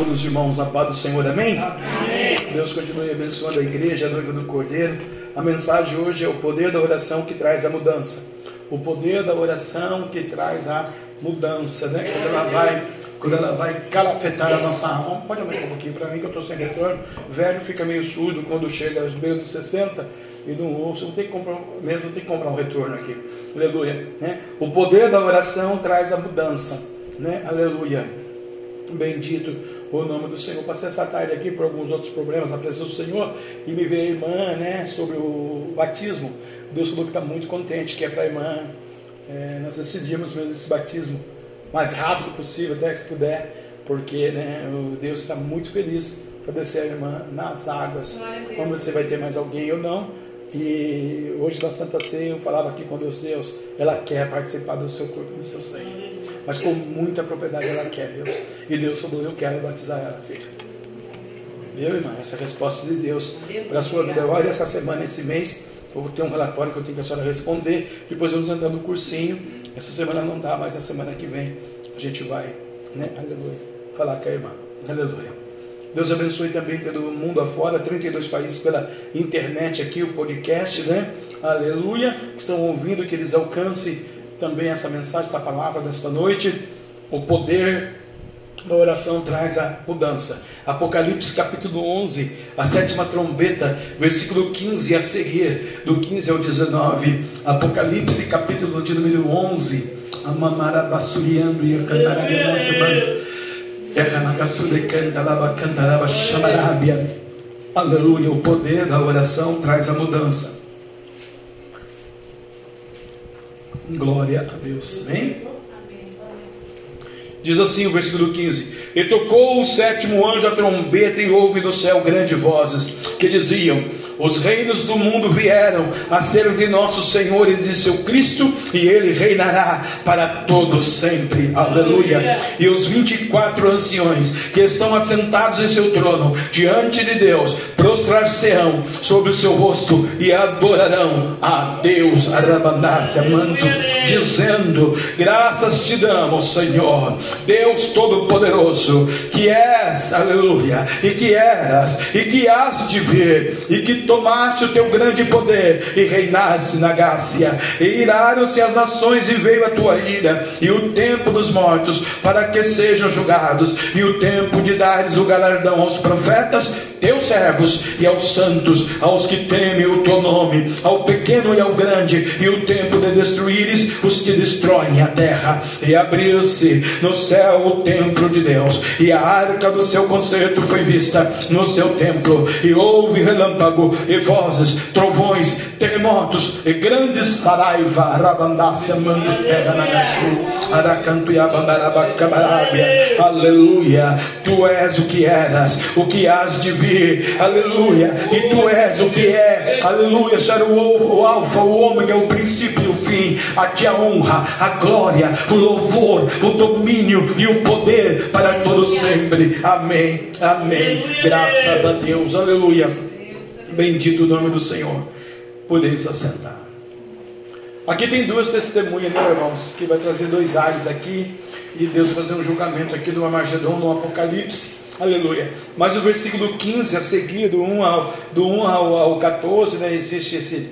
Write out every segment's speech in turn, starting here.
Saúde os irmãos na paz do Senhor, amém? amém? Deus continue abençoando a igreja, a noiva do Cordeiro. A mensagem hoje é o poder da oração que traz a mudança. O poder da oração que traz a mudança, né? Quando ela vai, quando ela vai calafetar a nossa alma. Pode aumentar um pouquinho para mim que eu estou sem retorno. Velho fica meio surdo quando chega aos dos 60 e não ouço. Não tem que comprar, mesmo tem que comprar um retorno aqui. Aleluia. Né? O poder da oração traz a mudança, né? Aleluia. Bendito o nome do Senhor. Passei essa tarde aqui por alguns outros problemas na presença do Senhor e me veio a irmã, né, sobre o batismo. Deus falou que está muito contente, que é para a irmã. É, nós decidimos mesmo esse batismo mais rápido possível, até que se puder, porque né, o Deus está muito feliz para descer a irmã nas águas. Como você vai ter mais alguém ou não. E hoje na Santa Ceia eu falava aqui com Deus, Deus, ela quer participar do seu corpo e do seu sangue mas com muita propriedade ela quer, Deus. E Deus falou: Eu quero batizar ela, filho. Meu irmão, essa é a resposta de Deus para a sua vida. Olha, essa semana, esse mês, eu vou ter um relatório que eu tenho que a senhora responder. Depois vamos entrar no cursinho. Essa semana não dá, mas na semana que vem a gente vai, né? Aleluia. Falar com a irmã. Aleluia. Deus abençoe também pelo mundo afora, 32 países pela internet aqui, o podcast, né? Aleluia. Estão ouvindo que eles alcancem também essa mensagem, essa palavra desta noite. O poder da oração traz a mudança. Apocalipse capítulo 11, a sétima trombeta, versículo 15 a seguir, do 15 ao 19. Apocalipse capítulo de número 11. Amamarabassuriando e a cantar Aleluia, o poder da oração traz a mudança. Glória a Deus. Amém? Diz assim o versículo 15: E tocou o sétimo anjo a trombeta, e houve no céu grandes vozes que diziam: os reinos do mundo vieram a ser de nosso Senhor e de seu Cristo, e ele reinará para todos sempre. Aleluia. E os 24 anciões que estão assentados em seu trono, diante de Deus, prostrar-se-ão sobre o seu rosto e adorarão a Deus, Arabandácia, manto, dizendo: Graças te damos, Senhor, Deus Todo-Poderoso, que és, aleluia, e que eras, e que has de vir, e que tomaste o teu grande poder e reinaste na Gácia, e iraram-se as nações e veio a tua ira, e o tempo dos mortos para que sejam julgados, e o tempo de dares o galardão aos profetas teus servos e aos santos, aos que temem o teu nome, ao pequeno e ao grande, e o tempo de destruíres os que destroem a terra, e abrir-se no céu o templo de Deus, e a arca do seu concerto foi vista no seu templo, e houve relâmpago, e vozes, trovões, terremotos, e grandes saraiva, rabandácia, mando terra na aracanto e aleluia, tu és o que eras, o que has de vir. Aleluia, e tu és o que é, aleluia, Senhor, o, o Alfa, o Ômega, o princípio e o fim, a ti a honra, a glória, o louvor, o domínio e o poder para todos sempre, amém, amém, graças a Deus, aleluia, bendito o nome do Senhor, podemos assentar. Aqui tem duas testemunhas, né, irmãos? Que vai trazer dois ares aqui. E Deus vai fazer um julgamento aqui no Armagedon, no Apocalipse. Aleluia. Mas no versículo 15 a seguir, do 1 ao, do 1 ao, ao 14, né, existe esse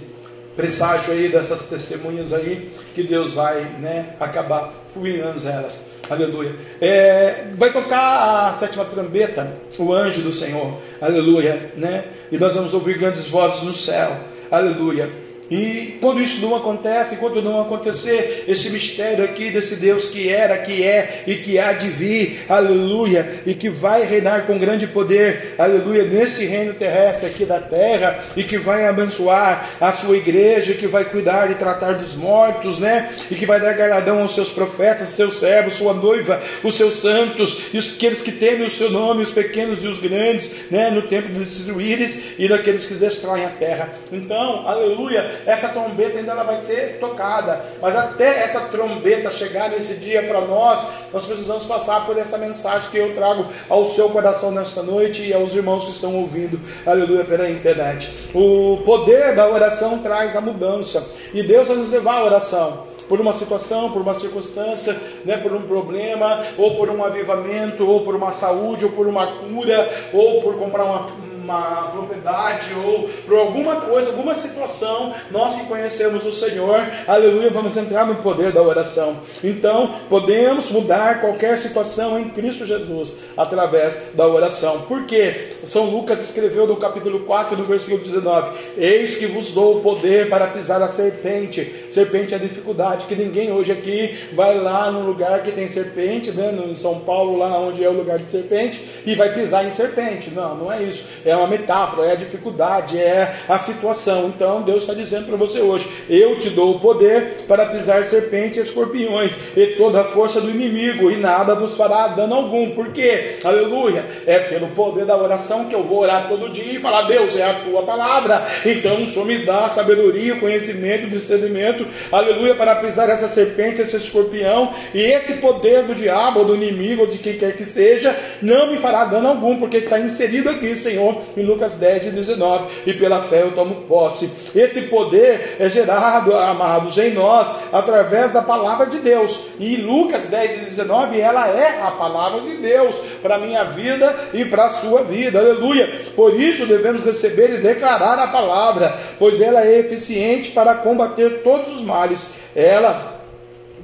presságio aí dessas testemunhas aí, que Deus vai né, acabar fulminando elas. Aleluia. É, vai tocar a sétima trombeta, o anjo do Senhor. Aleluia. Né? E nós vamos ouvir grandes vozes no céu. Aleluia e quando isso não acontece, enquanto não acontecer esse mistério aqui desse Deus que era, que é e que há de vir, aleluia, e que vai reinar com grande poder, aleluia, neste reino terrestre aqui da terra, e que vai abençoar a sua igreja, que vai cuidar e tratar dos mortos, né? E que vai dar galardão aos seus profetas, seus servos, sua noiva, os seus santos, e os, aqueles que temem o seu nome, os pequenos e os grandes, né? No tempo de destruíres e daqueles que destroem a terra. Então, aleluia essa trombeta ainda ela vai ser tocada. Mas até essa trombeta chegar nesse dia para nós, nós precisamos passar por essa mensagem que eu trago ao seu coração nesta noite e aos irmãos que estão ouvindo, aleluia, pela internet. O poder da oração traz a mudança. E Deus vai nos levar à oração. por uma situação, por uma circunstância, né, por um problema, ou por um avivamento, ou por uma saúde, ou por uma cura, ou por comprar uma uma propriedade ou por alguma coisa, alguma situação, nós que conhecemos o Senhor, aleluia, vamos entrar no poder da oração. Então, podemos mudar qualquer situação em Cristo Jesus através da oração. Por quê? São Lucas escreveu no capítulo 4, no versículo 19: Eis que vos dou o poder para pisar a serpente. Serpente é a dificuldade, que ninguém hoje aqui vai lá no lugar que tem serpente, né, em São Paulo, lá onde é o lugar de serpente, e vai pisar em serpente. Não, não é isso. É uma metáfora, é a dificuldade, é a situação. Então Deus está dizendo para você hoje: eu te dou o poder para pisar serpentes e escorpiões e toda a força do inimigo, e nada vos fará dano algum. Por quê? Aleluia! É pelo poder da oração que eu vou orar todo dia e falar: Deus é a tua palavra. Então o Senhor me dá sabedoria, conhecimento, discernimento, aleluia, para pisar essa serpente, esse escorpião, e esse poder do diabo, do inimigo, ou de quem quer que seja, não me fará dano algum, porque está inserido aqui, Senhor, em Lucas 10 e 19, e pela fé eu tomo posse. Esse poder é gerado, amados, em nós, através da palavra de Deus. E Lucas 10 e 19, ela é a palavra de Deus para a minha vida e para a sua vida, aleluia. Por isso devemos receber e declarar a palavra, pois ela é eficiente para combater todos os males. Ela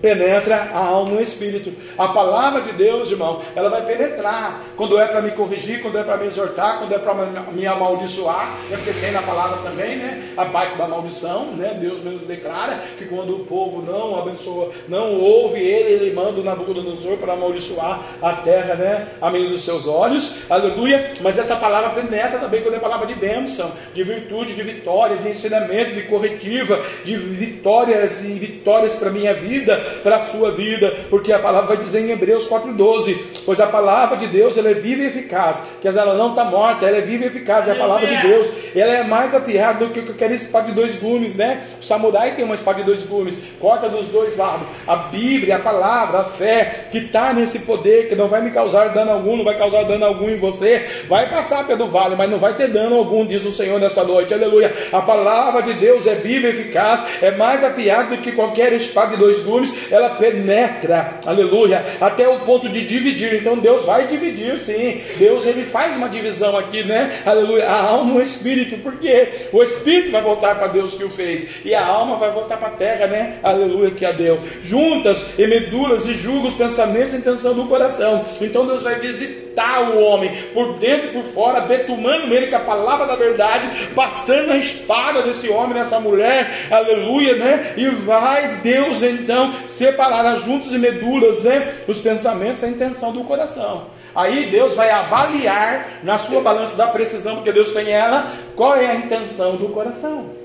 penetra a alma e o espírito. A palavra de Deus, irmão, ela vai penetrar. Quando é para me corrigir, quando é para me exortar, quando é para me amaldiçoar, é porque tem na palavra também, né? A parte da maldição, né? Deus mesmo declara que quando o povo não abençoa, não ouve ele, ele manda o Nabucodonosor para amaldiçoar a terra, né? A menina dos seus olhos, aleluia. Mas essa palavra penetra também quando é palavra de bênção, de virtude, de vitória, de ensinamento, de corretiva, de vitórias e vitórias para minha vida, para a sua vida, porque a palavra vai dizer em Hebreus 4,12: Pois a palavra de Deus ela é viva e eficaz, que ela não está morta, ela é viva e eficaz, é a palavra de Deus, ela é mais afiada do que aquela espada de dois gumes, né? O samurai tem uma espada de dois gumes, corta dos dois lados. A Bíblia, a palavra, a fé, que está nesse poder, que não vai me causar dano algum, não vai causar dano algum em você, vai passar pelo vale, mas não vai ter dano algum, diz o Senhor nessa noite, aleluia. A palavra de Deus é viva e eficaz, é mais afiada do que qualquer espada de dois gumes, ela penetra, aleluia, até o ponto de dividir. Então Deus vai dividir, sim. Deus ele faz uma divisão aqui, né? Aleluia. A alma e o espírito, porque o espírito vai voltar para Deus que o fez, e a alma vai voltar para a terra, né? Aleluia, que a deu. Juntas e medulas e julga os pensamentos e intenção do coração. Então Deus vai visitar o homem por dentro e por fora, betumando ele com a palavra da verdade, passando a espada desse homem, nessa mulher, aleluia, né? E vai Deus então separar as juntas e medulas, né? Os pensamentos, a intenção do coração. Aí Deus vai avaliar na sua balança da precisão, porque Deus tem ela, qual é a intenção do coração.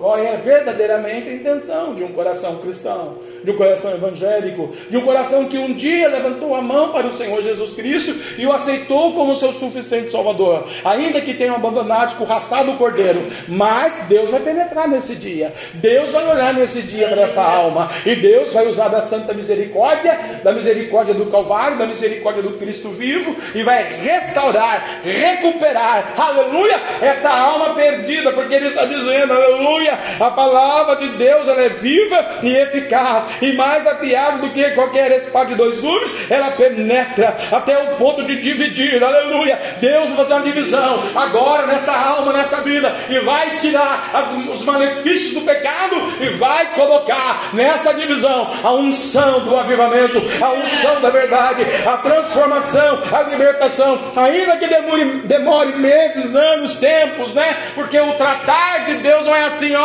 Qual é verdadeiramente a intenção de um coração cristão, de um coração evangélico, de um coração que um dia levantou a mão para o Senhor Jesus Cristo e o aceitou como seu suficiente Salvador, ainda que tenham abandonado, escorraçado o cordeiro, mas Deus vai penetrar nesse dia, Deus vai olhar nesse dia para essa alma, e Deus vai usar da santa misericórdia, da misericórdia do Calvário, da misericórdia do Cristo vivo, e vai restaurar, recuperar, aleluia, essa alma perdida, porque Ele está dizendo, aleluia Aleluia! A palavra de Deus ela é viva e eficaz, e mais afiada do que qualquer espada de dois gumes, ela penetra até o ponto de dividir. Aleluia! Deus vai fazer uma divisão agora nessa alma, nessa vida, e vai tirar as, os malefícios do pecado e vai colocar nessa divisão a unção do avivamento, a unção da verdade, a transformação, a libertação, ainda que demore, demore meses, anos, tempos, né? Porque o tratar de Deus não é assim, ó,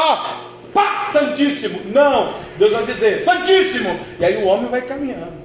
pá, santíssimo. Não, Deus vai dizer, santíssimo. E aí o homem vai caminhando.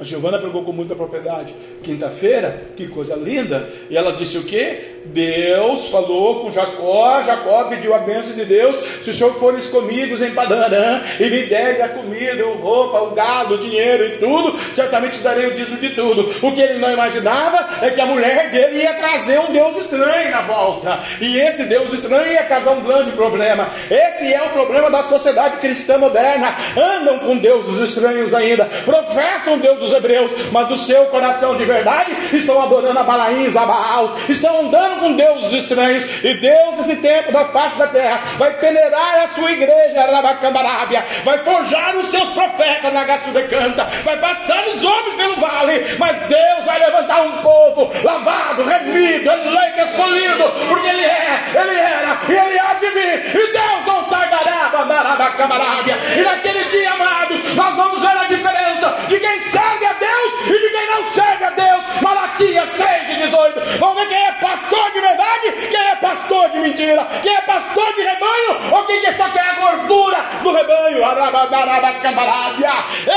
A Giovana pregou com muita propriedade quinta-feira, que coisa linda. E ela disse o que? Deus falou com Jacó, Jacó pediu a bênção de Deus. Se o senhor fores comigo em Padarã e me deres a comida, a roupa, o gado, o dinheiro e tudo, certamente darei o dízimo de tudo. O que ele não imaginava é que a mulher dele ia trazer um Deus estranho na volta. E esse Deus estranho ia causar um grande problema. Esse é o problema da sociedade cristã moderna. Andam com deuses estranhos ainda, professam Deus dos hebreus, mas o seu coração de verdade estão adorando a Balaíns, a Baals, estão andando com deuses estranhos, e Deus, nesse tempo da face da terra, vai peneirar a sua igreja, Arabacambarábia, vai forjar os seus profetas na Canta, vai passar os homens pelo vale, mas Deus vai levantar um povo lavado, remido, eleito, escolhido, porque Ele é, Ele era e Ele há de vir, e Deus não tardará, Arabacambarábia, e naquele dia, amados, nós vamos ver a diferença de quem serve a Deus e de quem não serve a Deus. Malaquias 3 e 18. Vamos ver quem é pastor de verdade, quem é pastor de mentira, quem é pastor de rebanho ou quem só quer a gordura do rebanho.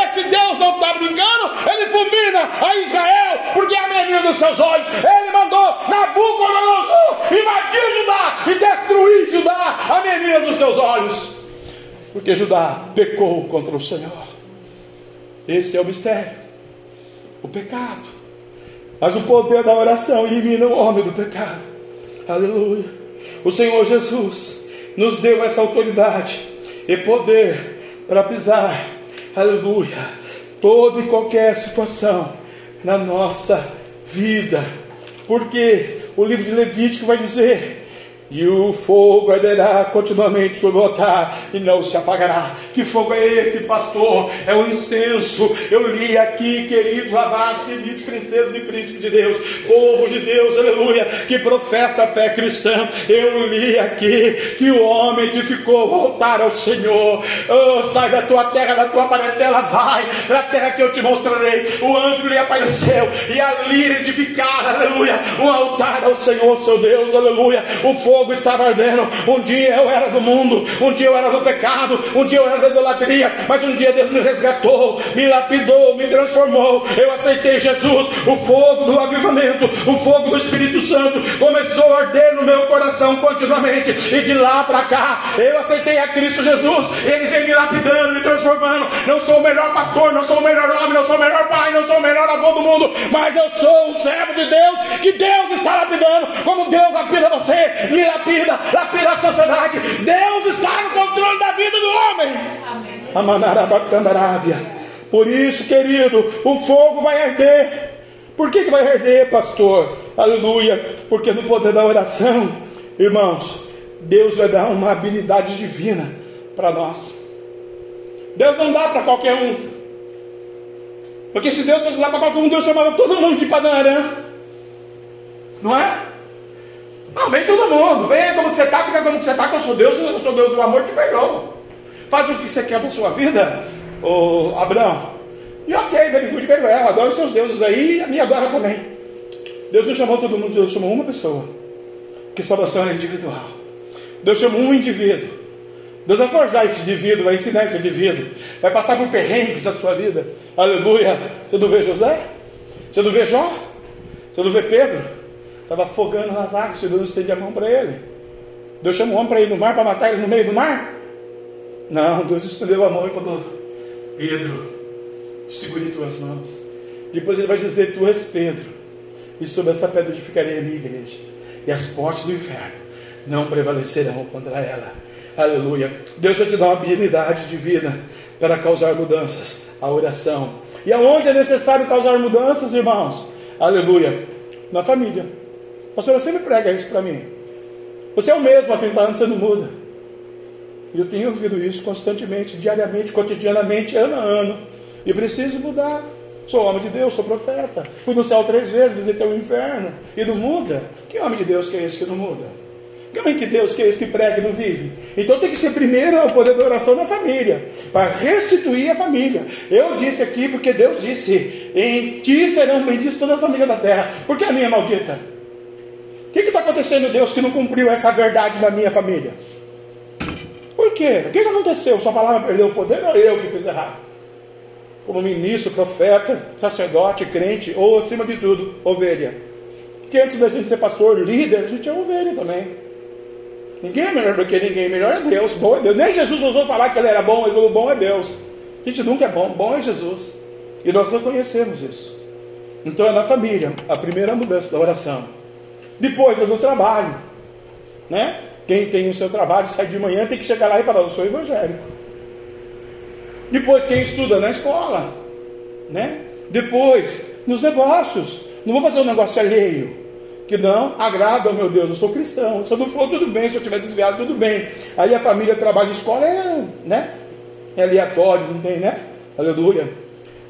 Esse Deus não está brincando, ele fulmina a Israel porque é a menina dos seus olhos. Ele mandou Nabucodonosor invadir Judá e destruir Judá, a menina dos seus olhos. Porque Judá pecou contra o Senhor. Esse é o mistério, o pecado. Mas o poder da oração elimina o homem do pecado. Aleluia. O Senhor Jesus nos deu essa autoridade e poder para pisar, aleluia, toda e qualquer situação na nossa vida. Porque o livro de Levítico vai dizer e o fogo arderá continuamente sobre o altar e não se apagará. Que fogo é esse, pastor? É o incenso. Eu li aqui, queridos lavados, queridos princesas e príncipes de Deus, povo de Deus, aleluia, que professa a fé cristã. Eu li aqui que o homem edificou o altar ao Senhor. Oh, sai da tua terra, da tua parentela, vai para a terra que eu te mostrarei. O anjo lhe apareceu e ali edificar, aleluia, o altar ao Senhor, seu Deus, aleluia. O fogo fogo estava ardendo. Um dia eu era do mundo, um dia eu era do pecado, um dia eu era da idolatria, mas um dia Deus me resgatou, me lapidou, me transformou. Eu aceitei Jesus, o fogo do avivamento, o fogo do Espírito Santo começou a arder no meu coração continuamente, e de lá para cá eu aceitei a Cristo Jesus, ele vem me lapidando, me transformando. Não sou o melhor pastor, não sou o melhor homem, não sou o melhor pai, não sou o melhor avô do mundo, mas eu sou um servo de Deus que Deus está lapidando, como Deus lapida você, me lapida, lapida a sociedade. Deus está no controle da vida do homem. Amém. Por isso, querido, o fogo vai arder. Por que, que vai arder, pastor? Aleluia. Porque no poder da oração, irmãos, Deus vai dar uma habilidade divina para nós. Deus não dá para qualquer um. Porque se Deus fosse dar para qualquer um, Deus chamava todo mundo de Padanarã. Não é? Não, vem todo mundo, vem como você está, fica como você está, que eu sou Deus, eu sou Deus do amor, te perdoa. Faz o que você quer para sua vida, ô Abraão. E ok, very good, very well, adoro os seus deuses aí e me adora também. Deus não chamou todo mundo, Deus chamou uma pessoa. Que salvação é individual. Deus chamou um indivíduo. Deus vai forjar esse indivíduo, vai ensinar esse indivíduo, vai passar por perrengues na sua vida. Aleluia. Você não vê José? Você não vê Jó? Você não vê Pedro? Estava afogando nas águas, Deus estende a mão para ele. Deus chamou o homem para ir no mar, para matar ele no meio do mar? Não, Deus estendeu a mão e falou: Pedro, segure tuas mãos. Depois ele vai dizer: Tu és Pedro, e sobre essa pedra edificarei a minha igreja, e as portas do inferno não prevalecerão contra ela. Aleluia. Deus vai te dar uma habilidade de vida para causar mudanças, a oração. E aonde é necessário causar mudanças, irmãos? Aleluia. Na família. Pastor, sempre prega isso para mim. Você é o mesmo há 30 anos, você não muda. E eu tenho ouvido isso constantemente, diariamente, cotidianamente, ano a ano. E preciso mudar. Sou homem de Deus, sou profeta. Fui no céu três vezes, visitei o inferno. E não muda? Que homem de Deus que é esse que não muda? Que homem de Deus que é esse que prega e não vive? Então tem que ser primeiro o poder da oração na família, para restituir a família. Eu disse aqui porque Deus disse: Em ti serão benditas todas as famílias da terra. Por que a minha maldita? O que está acontecendo, Deus, que não cumpriu essa verdade na minha família? Por quê? O que, que aconteceu? Sua palavra perdeu o poder ou eu que fiz errado? Como ministro, profeta, sacerdote, crente, ou acima de tudo, ovelha. Porque antes da gente ser pastor, líder, a gente é ovelha também. Ninguém é melhor do que ninguém, melhor é Deus, bom é Deus. Nem Jesus ousou falar que ele era bom, ele falou: bom é Deus. A gente nunca é bom, bom é Jesus. E nós reconhecemos isso. Então é na família, a primeira mudança da oração. Depois é do trabalho. Né? Quem tem o seu trabalho, sai de manhã, tem que chegar lá e falar, eu sou evangélico. Depois quem estuda na escola. Né? Depois, nos negócios. Não vou fazer um negócio alheio. Que não agrada meu Deus. Eu sou cristão. Se eu não for, tudo bem. Se eu estiver desviado, tudo bem. Aí a família, trabalho escola é, né? É aleatório, não tem, né? Aleluia.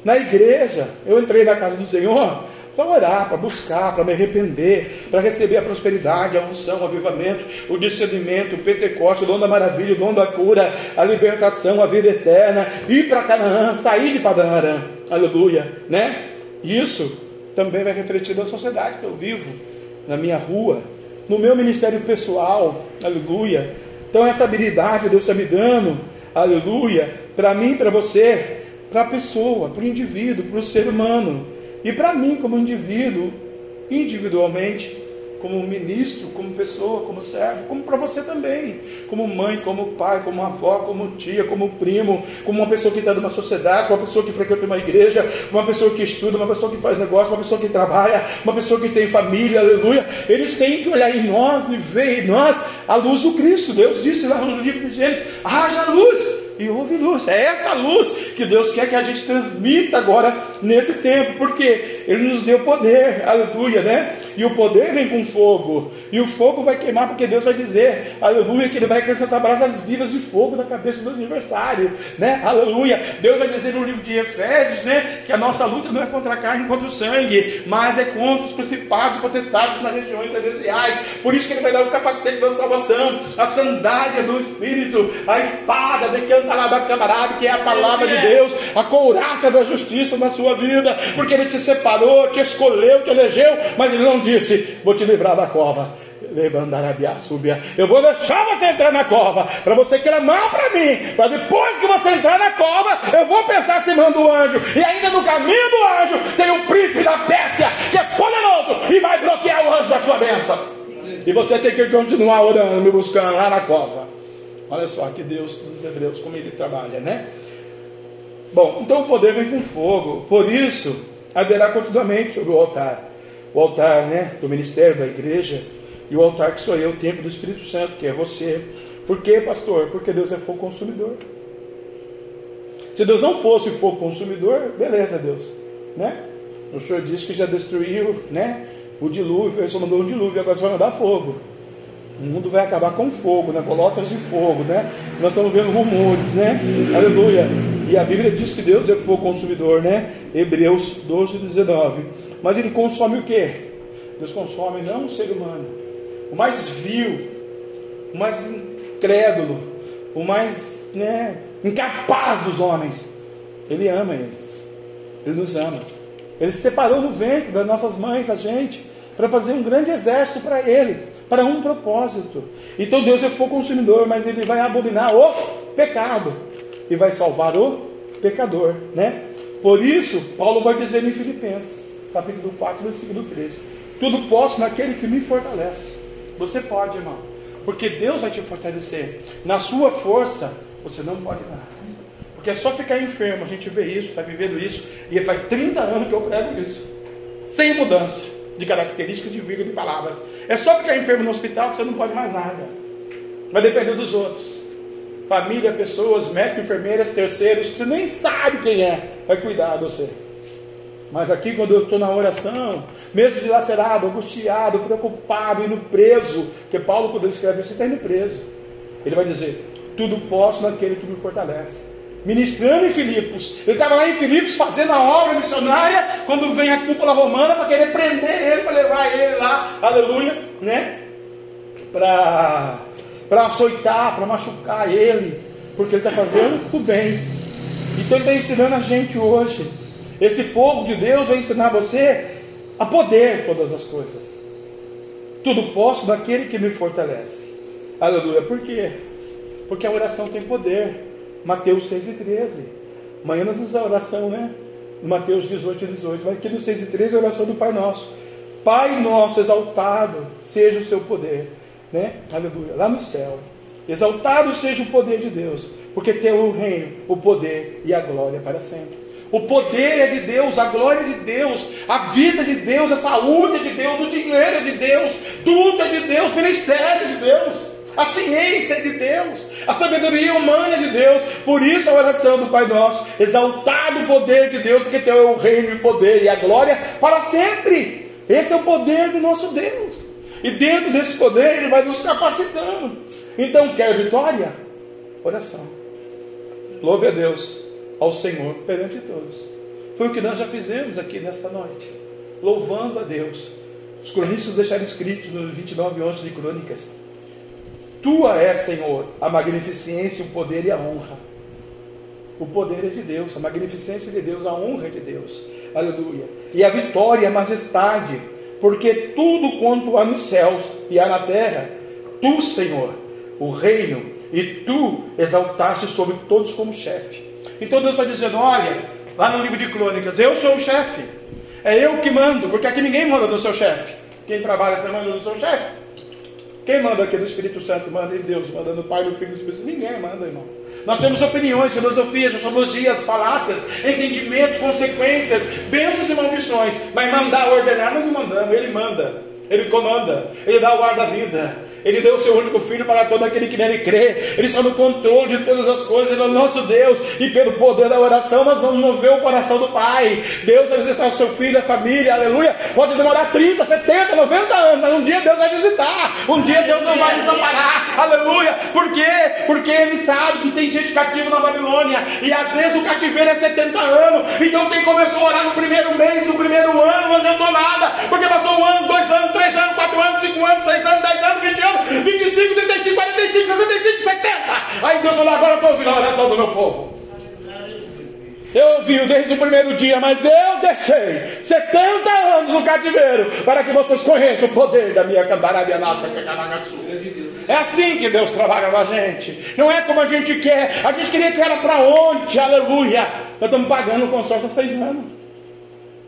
Na igreja, eu entrei na casa do Senhor para orar, para buscar, para me arrepender, para receber a prosperidade, a unção, o avivamento, o discernimento, o Pentecoste, o dom da maravilha, o dom da cura, a libertação, a vida eterna, ir para Canaã, sair de Padanarã, aleluia, né? Isso também vai refletir na sociedade que eu vivo, na minha rua, no meu ministério pessoal, aleluia. Então, essa habilidade Deus está me dando, aleluia, para mim, para você, para a pessoa, para o indivíduo, para o ser humano. E para mim, como indivíduo, individualmente, como ministro, como pessoa, como servo, como para você também, como mãe, como pai, como avó, como tia, como primo, como uma pessoa que está numa sociedade, uma pessoa que frequenta uma igreja, uma pessoa que estuda, uma pessoa que faz negócio, uma pessoa que trabalha, uma pessoa que tem família, aleluia. Eles têm que olhar em nós e ver em nós a luz do Cristo. Deus disse lá no livro de Gênesis: haja luz e houve luz. É essa luz que Deus quer que a gente transmita agora nesse tempo, porque Ele nos deu poder, aleluia, né? E o poder vem com fogo, e o fogo vai queimar, porque Deus vai dizer, aleluia, que Ele vai acrescentar brasas vivas de fogo na cabeça do aniversário, né? Aleluia. Deus vai dizer no livro de Efésios, né? Que a nossa luta não é contra a carne, contra o sangue, mas é contra os principados e nas regiões celestiais. Por isso que Ele vai dar o capacete da salvação, a sandália do Espírito, a espada de canta que é a palavra de Deus, a couraça da justiça na sua vida, porque Ele te separou, te escolheu, te elegeu, mas Ele não disse: Vou te livrar da cova. Eu vou deixar você entrar na cova para você clamar para mim. Para depois que você entrar na cova, eu vou pensar se manda o anjo. E ainda no caminho do anjo tem o príncipe da Pérsia que é poderoso e vai bloquear o anjo da sua bênção. E você tem que continuar orando, me buscando lá na cova. Olha só que Deus dos Hebreus, como ele trabalha, né? Bom, então o poder vem com fogo, por isso haverá continuamente sobre o altar. O altar né, do ministério da igreja e o altar que sou eu, o templo do Espírito Santo, que é você. Por quê, pastor? Porque Deus é fogo consumidor. Se Deus não fosse fogo consumidor, beleza, Deus. Né? O Senhor disse que já destruiu né, o dilúvio, ele só mandou um dilúvio, agora você vai mandar fogo. O mundo vai acabar com fogo, né? Bolotas de fogo, né? Nós estamos vendo rumores, né? Aleluia. E a Bíblia diz que Deus é fogo consumidor, né? Hebreus 12, 19. Mas ele consome o que? Deus consome não um ser humano, o mais vil, o mais incrédulo, o mais né, incapaz dos homens. Ele ama eles. Ele nos ama. Ele se separou no ventre das nossas mães, a gente, para fazer um grande exército para Ele para um propósito. Então Deus é fogo consumidor, mas ele vai abominar o pecado e vai salvar o pecador, né? Por isso, Paulo vai dizer em Filipenses, capítulo 4, versículo 13: Tudo posso naquele que me fortalece. Você pode, irmão, porque Deus vai te fortalecer. Na sua força, você não pode nada. Porque é só ficar enfermo, a gente vê isso, está vivendo isso, e faz 30 anos que eu prego isso, sem mudança de características, de vírgula, de palavras. É só ficar enfermo no hospital que você não pode mais nada. Vai depender dos outros. Família, pessoas, médicos, enfermeiras, terceiros, que você nem sabe quem é, vai cuidar de você. Mas aqui, quando eu estou na oração, mesmo dilacerado, angustiado, preocupado, indo preso, porque Paulo, quando ele escreve isso, está indo preso. Ele vai dizer: Tudo posso naquele que me fortalece ministrando em Filipos. Ele estava lá em Filipos fazendo a obra missionária, quando vem a cúpula romana para querer prender ele, para levar ele lá, aleluia, né? Para açoitar, para machucar ele, porque ele está fazendo o bem. Então ele está ensinando a gente hoje. Esse fogo de Deus vai ensinar você a poder todas as coisas. Tudo posso daquele que me fortalece. Aleluia. Por quê? Porque a oração tem poder. Mateus 6 e 13. Amanhã nós vamos a oração, né? Mateus 18 e 18. Mas aqui no 6 e 13 é a oração do Pai Nosso. Pai nosso, exaltado seja o seu poder, né? Aleluia. Lá no céu. Exaltado seja o poder de Deus, porque tem o reino, o poder e a glória para sempre. O poder é de Deus, a glória é de Deus, a vida é de Deus, a saúde é de Deus, o dinheiro é de Deus, tudo é de Deus, o ministério é de Deus. A ciência de Deus, a sabedoria humana de Deus. Por isso a oração do Pai Nosso, exaltado o poder de Deus, porque teu é o reino e o poder e a glória para sempre. Esse é o poder do nosso Deus. E dentro desse poder ele vai nos capacitando. Então, quer vitória? Oração. Louve a Deus, ao Senhor perante todos. Foi o que nós já fizemos aqui nesta noite, louvando a Deus. Os cronistas deixaram escritos no 29 11 de Crônicas tua é, Senhor, a magnificência, o poder e a honra. O poder é de Deus, a magnificência é de Deus, a honra é de Deus. Aleluia. E a vitória e a majestade, porque tudo quanto há nos céus e há na terra, tu, Senhor, o reino, e tu exaltaste sobre todos como chefe. Então Deus está dizendo: olha, lá no livro de crônicas, eu sou o chefe. É eu que mando, porque aqui ninguém manda do seu chefe. Quem trabalha, você manda do seu chefe. Quem manda aqui no Espírito Santo? Manda em Deus, manda no Pai, no Filho e no Espírito Santo. Ninguém manda, irmão. Nós temos opiniões, filosofias, sociologias, falácias, entendimentos, consequências, bênçãos e maldições. Mas mandar, ordenar, nós não mandamos. Ele manda, Ele comanda, Ele dá o ar da vida. Ele deu o seu único filho para todo aquele que nele crê. Ele está no controle de todas as coisas. Ele é o nosso Deus. E pelo poder da oração, nós vamos mover o coração do Pai. Deus vai visitar o seu filho, a família. Aleluia. Pode demorar 30, 70, 90 anos. Mas um dia Deus vai visitar. Um dia Deus não vai desamparar. Aleluia. Por quê? Porque Ele sabe que tem gente cativa na Babilônia. E às vezes o cativeiro é 70 anos. Então quem começou a orar no primeiro mês, no primeiro ano, não adiantou nada. Porque passou um ano, dois anos, três anos, quatro anos, cinco anos, seis anos. Aí Deus falou: agora eu estou ouvindo a oração do meu povo. Eu ouvi desde o primeiro dia, mas eu deixei 70 anos no cativeiro para que vocês conheçam o poder da minha cantarabia nossa É assim que Deus trabalha com a gente. Não é como a gente quer. A gente queria que era para onde, aleluia. Nós estamos pagando o consórcio há seis anos.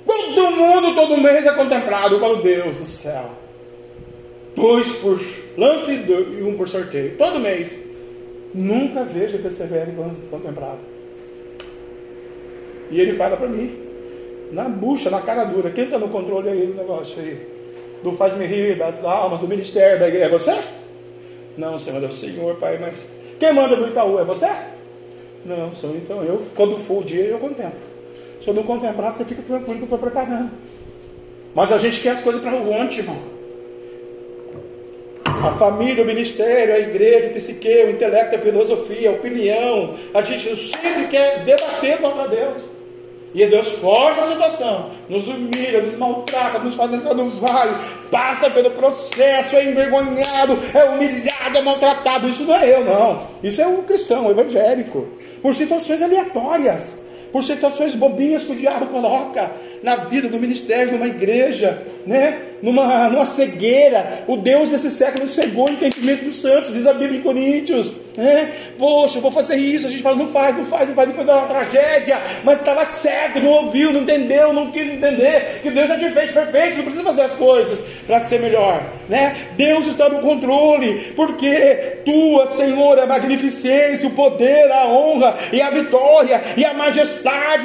Todo mundo, todo mês é contemplado. Eu falo, Deus do céu. Dois por lance e um por sorteio. Todo mês. Nunca vejo persevere contemplado. E ele fala para mim, na bucha, na cara dura, quem está no controle aí do negócio aí? Do faz-me rir, das almas, do ministério da igreja, é você? Não, Senhor, é o Senhor, Pai, mas quem manda do Itaú é você? Não, Senhor, então eu, quando for o dia, eu contemplo. Se eu não contemplar, você fica tranquilo que eu estou preparando. Mas a gente quer as coisas para ontem, irmão a família, o ministério, a igreja, o psique, o intelecto, a filosofia, a opinião. A gente sempre quer debater contra Deus. E Deus força a situação, nos humilha, nos maltrata, nos faz entrar no vale, passa pelo processo, é envergonhado, é humilhado, é maltratado. Isso não é eu, não. Isso é um cristão, um evangélico. Por situações aleatórias por situações bobinhas que o diabo coloca na vida do ministério, numa igreja, né? numa, numa cegueira. O Deus desse século cegou o entendimento dos santos, diz a Bíblia em Coríntios. Né? Poxa, eu vou fazer isso. A gente fala, não faz, não faz, não faz, depois dá uma tragédia. Mas estava cego, não ouviu, não entendeu, não quis entender que Deus já te fez perfeito, não precisa fazer as coisas para ser melhor. Né? Deus está no controle, porque tua, Senhor, é a magnificência, o poder, a honra e a vitória e a majestade,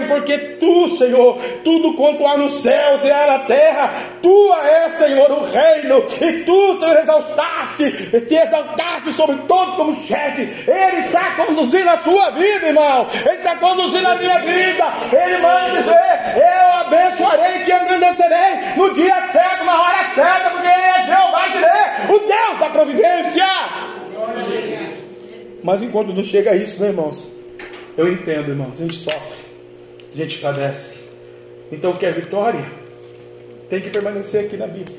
porque tu, Senhor, tudo quanto há nos céus e há na terra, tua é Senhor, o reino, e tu, Senhor, exaltaste, te exaltaste sobre todos como chefe. Ele está conduzindo a sua vida, irmão. Ele está conduzindo a minha vida. Ele manda dizer: Eu abençoarei e te engrandecerei no dia certo, na hora certa, porque Ele é Jeová Jireh, o Deus da providência. Mas enquanto não chega a isso, né, irmãos? Eu entendo, irmãos, a gente sofre, a gente padece. Então, quer vitória? tem que permanecer aqui na Bíblia.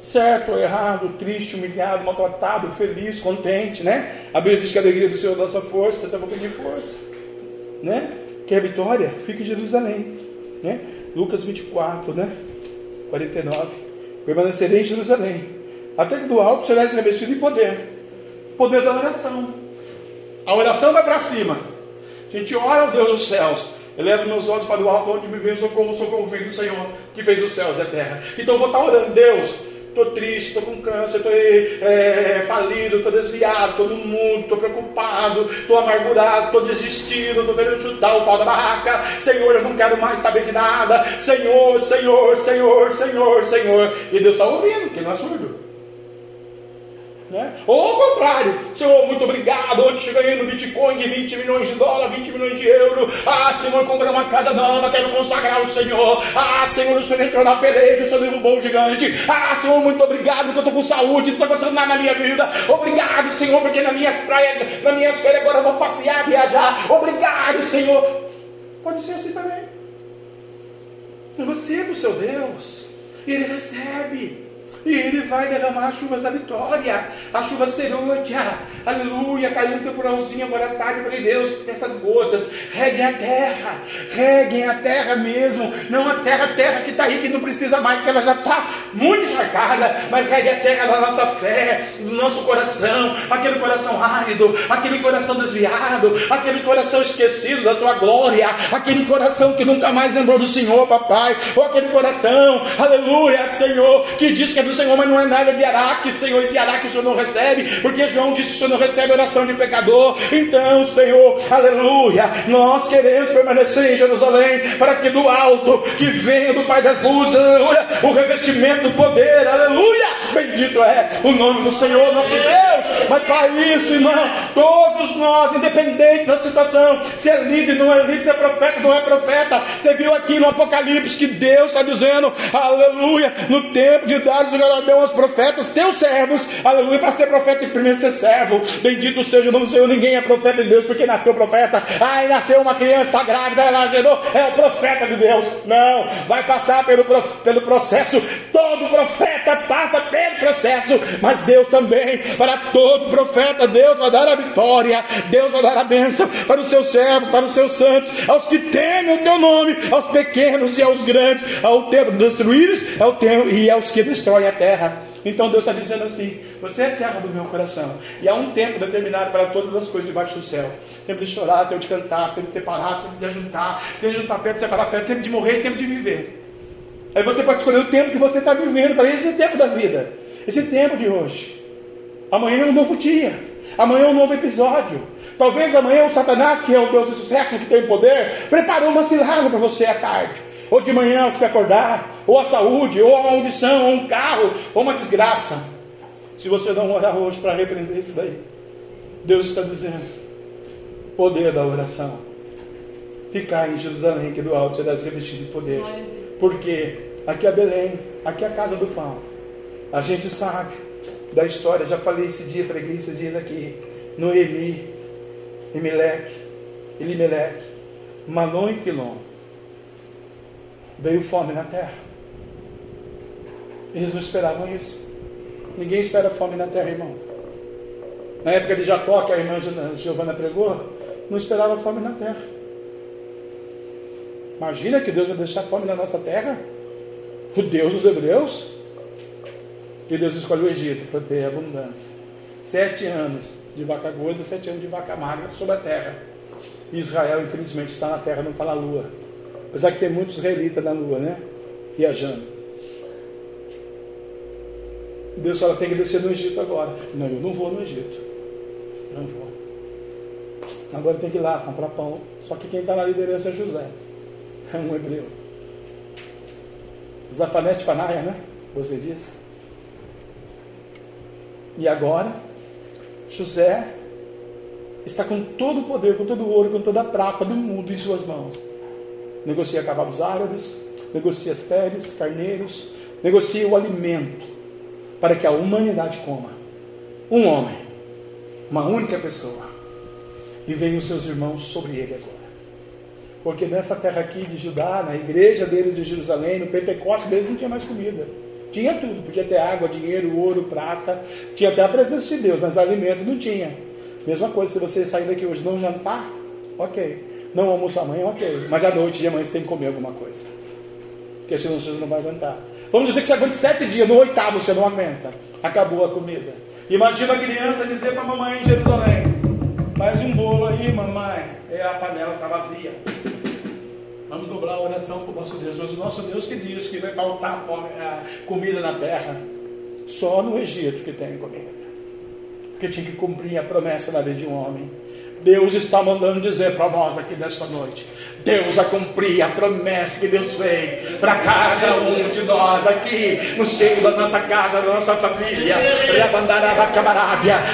Certo ou errado, triste, humilhado, maltratado, feliz, contente, né? A Bíblia diz que a alegria do Senhor é nossa força, você também pedir força, né? Quer vitória? Fique em Jerusalém, né? Lucas 24, né? 49. Permanecerei em Jerusalém, até que do alto serás revestido de poder poder da oração. A oração vai para cima. A gente ora ao Deus dos céus. Elevo meus olhos para o alto, onde me vem o socorro, socorro vem do Senhor, que fez os céus e a terra. Então eu vou estar orando, Deus, estou triste, estou com câncer, estou é, falido, estou desviado, estou no mundo, estou preocupado, estou amargurado, estou desistindo, estou querendo chutar o pau da barraca. Senhor, eu não quero mais saber de nada. Senhor, Senhor, Senhor, Senhor, Senhor. E Deus está ouvindo, porque não é surdo. Né? Ou ao contrário, Senhor, muito obrigado. Hoje ganhei no Bitcoin de 20 milhões de dólares, 20 milhões de euros. Ah, Senhor, comprei uma casa nova, quero consagrar o Senhor. Ah, Senhor, o Senhor entrou na peleja, o Senhor derrubou o gigante. Ah, Senhor, muito obrigado, porque eu estou com saúde, não está acontecendo nada na minha vida. Obrigado, Senhor, porque nas minhas praias, nas minhas férias agora eu vou passear, viajar. Obrigado, Senhor. Pode ser assim também. É você com o seu Deus. E ele recebe. E ele vai derramar as chuvas da vitória, a chuva serôdia, aleluia. Caiu um temporalzinho agora à tarde. Falei, Deus, essas gotas, reguem a terra, reguem a terra mesmo. Não a terra, a terra que está aí, que não precisa mais, que ela já está muito encharcada. Mas regue a terra da nossa fé, do nosso coração, aquele coração árido, aquele coração desviado, aquele coração esquecido da tua glória, aquele coração que nunca mais lembrou do Senhor, papai, ou aquele coração, aleluia, Senhor, que diz que é do Senhor, mas não é nada de Araque, Senhor, de Araque o Senhor não recebe, porque João disse que o Senhor não recebe oração de pecador. Então, Senhor, aleluia, nós queremos permanecer em Jerusalém, para que do alto, que venha do Pai das luzes, aleluia, o revestimento do poder, aleluia, bendito é o nome do Senhor, nosso Deus. Mas para isso, irmão, todos nós, independente da situação, se é líder, não é líder, se é profeta, não é profeta, você viu aqui no Apocalipse que Deus está dizendo, aleluia, no tempo de dar os galardão aos profetas, teus servos, aleluia, para ser profeta e primeiro ser servo. Bendito seja o nome do Senhor, ninguém é profeta de Deus porque nasceu profeta. Ai, nasceu uma criança, está grávida, ela gerou, é o profeta de Deus. Não, vai passar pelo, pelo processo. Todo profeta passa pelo processo, mas Deus também, para todo profeta, Deus vai dar a vitória, Deus vai dar a bênção para os seus servos, para os seus santos, aos que temem o teu nome, aos pequenos e aos grandes, ao tempo de destruíres, ao tempo e aos que destroem a terra. Então Deus está dizendo assim: Você é terra do meu coração. E há um tempo determinado para todas as coisas debaixo do céu: tempo de chorar, tempo de cantar, tempo de separar, tempo de ajuntar, tempo de juntar perto, separar perto, tempo de morrer, tempo de viver. Aí você pode escolher o tempo que você está vivendo, para esse tempo da vida, esse tempo de hoje. Amanhã é um novo dia, amanhã é um novo episódio. Talvez amanhã o Satanás, que é o Deus desse século, que tem poder, preparou uma cilada para você à tarde ou de manhã que você acordar, ou a saúde, ou a maldição, ou um carro, ou uma desgraça. Se você não orar hoje para repreender isso daí, Deus está dizendo: poder da oração. Ficar em Jerusalém, que do alto será revestido de poder. Porque aqui é Belém, aqui é a casa do pão. A gente sabe da história, já falei esse dia, preguei esses dias aqui. Noemi, Emeleque, Elimeleque, Malon e Quilom veio fome na terra. Eles não esperavam isso. Ninguém espera fome na terra, irmão. Na época de Jacó, que a irmã Giovana pregou, não esperava fome na terra. Imagina que Deus vai deixar fome na nossa terra? O Deus dos hebreus? E Deus escolheu o Egito para ter abundância. Sete anos de vaca gorda, sete anos de vaca magra sobre a terra. Israel, infelizmente, está na terra, não está na lua. Apesar que tem muitos israelitas na lua, né? Viajando. Deus fala, tem que descer no Egito agora. Não, eu não vou no Egito. Não vou. Agora tem que ir lá comprar pão. Só que quem está na liderança é José. É um hebreu. Zafanete Panaia, né? Você disse. E agora, José está com todo o poder, com todo o ouro, com toda a prata do mundo em suas mãos negocia cavalos árabes, negocia as peles, carneiros, negocia o alimento para que a humanidade coma. Um homem, uma única pessoa, e vem os seus irmãos sobre ele agora. Porque nessa terra aqui de Judá, na igreja deles de Jerusalém, no Pentecostes deles não tinha mais comida. Tinha tudo, podia ter água, dinheiro, ouro, prata, tinha até a presença de Deus, mas alimento não tinha. Mesma coisa, se você sair daqui hoje não jantar, ok. Não almoço amanhã, ok. Mas à noite de amanhã você tem que comer alguma coisa. Porque senão você não vai aguentar. Vamos dizer que você aguenta sete dias, no oitavo você não aguenta. Acabou a comida. Imagina a criança dizer para a mamãe em Jerusalém: Faz um bolo aí, mamãe. É a panela está vazia. Vamos dobrar a oração para o nosso Deus. Mas o nosso Deus que diz que vai faltar comida na terra. Só no Egito que tem comida. Porque tinha que cumprir a promessa da vida de um homem. Deus está mandando dizer para nós aqui nesta noite. Deus vai cumprir a promessa que Deus fez para cada um de nós aqui, no seio da nossa casa, da nossa família.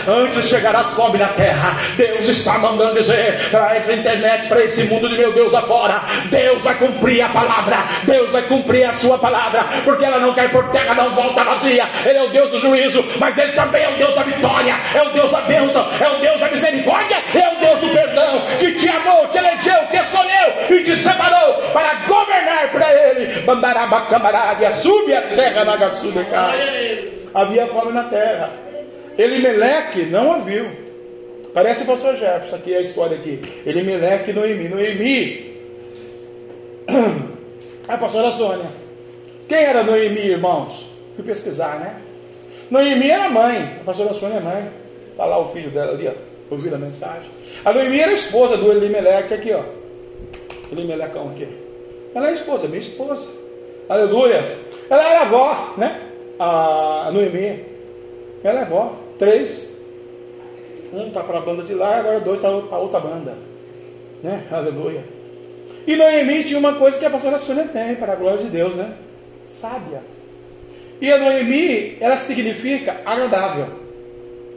Antes de chegar a fome na terra, Deus está mandando dizer para essa internet, para esse mundo de meu Deus afora: Deus vai cumprir a palavra, Deus vai cumprir a sua palavra, porque ela não cai por terra, não volta vazia. Ele é o Deus do juízo, mas Ele também é o Deus da vitória, é o Deus da bênção, é o Deus da misericórdia, é o Deus do perdão, que te amou, te elegeu, te escolheu e te separou para governar para ele. Bandarabacamaradia, sube a terra na Havia fome na terra. Elimeleque não a viu. Parece o pastor Jefferson, aqui a história aqui. Elimeleque e Noemi. Noemi. A pastora Sônia. Quem era Noemi, irmãos? Fui pesquisar, né? Noemi era mãe. A pastora Sônia é mãe. Está lá o filho dela ali, ó. Ouvindo a mensagem. A Noemi era esposa do Elimeleque aqui, ó. Elimelecão aqui. Ela é esposa, minha esposa. Aleluia. Ela era avó, né? A Noemi. Ela é avó. Três. Um está para a banda de lá, agora dois está para outra banda. Né? Aleluia. E Noemi tinha uma coisa que a pastora Sônia tem, para a glória de Deus, né? Sábia. E a Noemi, ela significa agradável.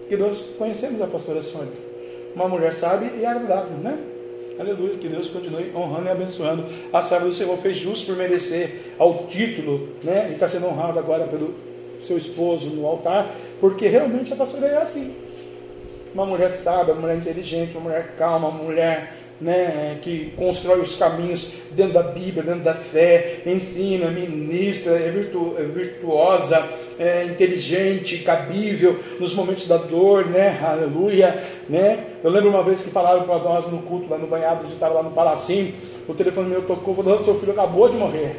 Que nós conhecemos a pastora Sônia. Uma mulher sábia e agradável, né? Aleluia, que Deus continue honrando e abençoando. A serva do Senhor fez justo por merecer ao título, né? E está sendo honrado agora pelo seu esposo no altar, porque realmente a pastora é assim. Uma mulher sábia, uma mulher inteligente, uma mulher calma, uma mulher né, que constrói os caminhos dentro da Bíblia, dentro da fé, ensina, ministra, é, virtu, é virtuosa, é inteligente, cabível nos momentos da dor, né? Aleluia, né? Eu lembro uma vez que falaram para nós no culto lá no banhado, a gente estava lá no Palacim, o telefone meu tocou, falou: seu filho acabou de morrer.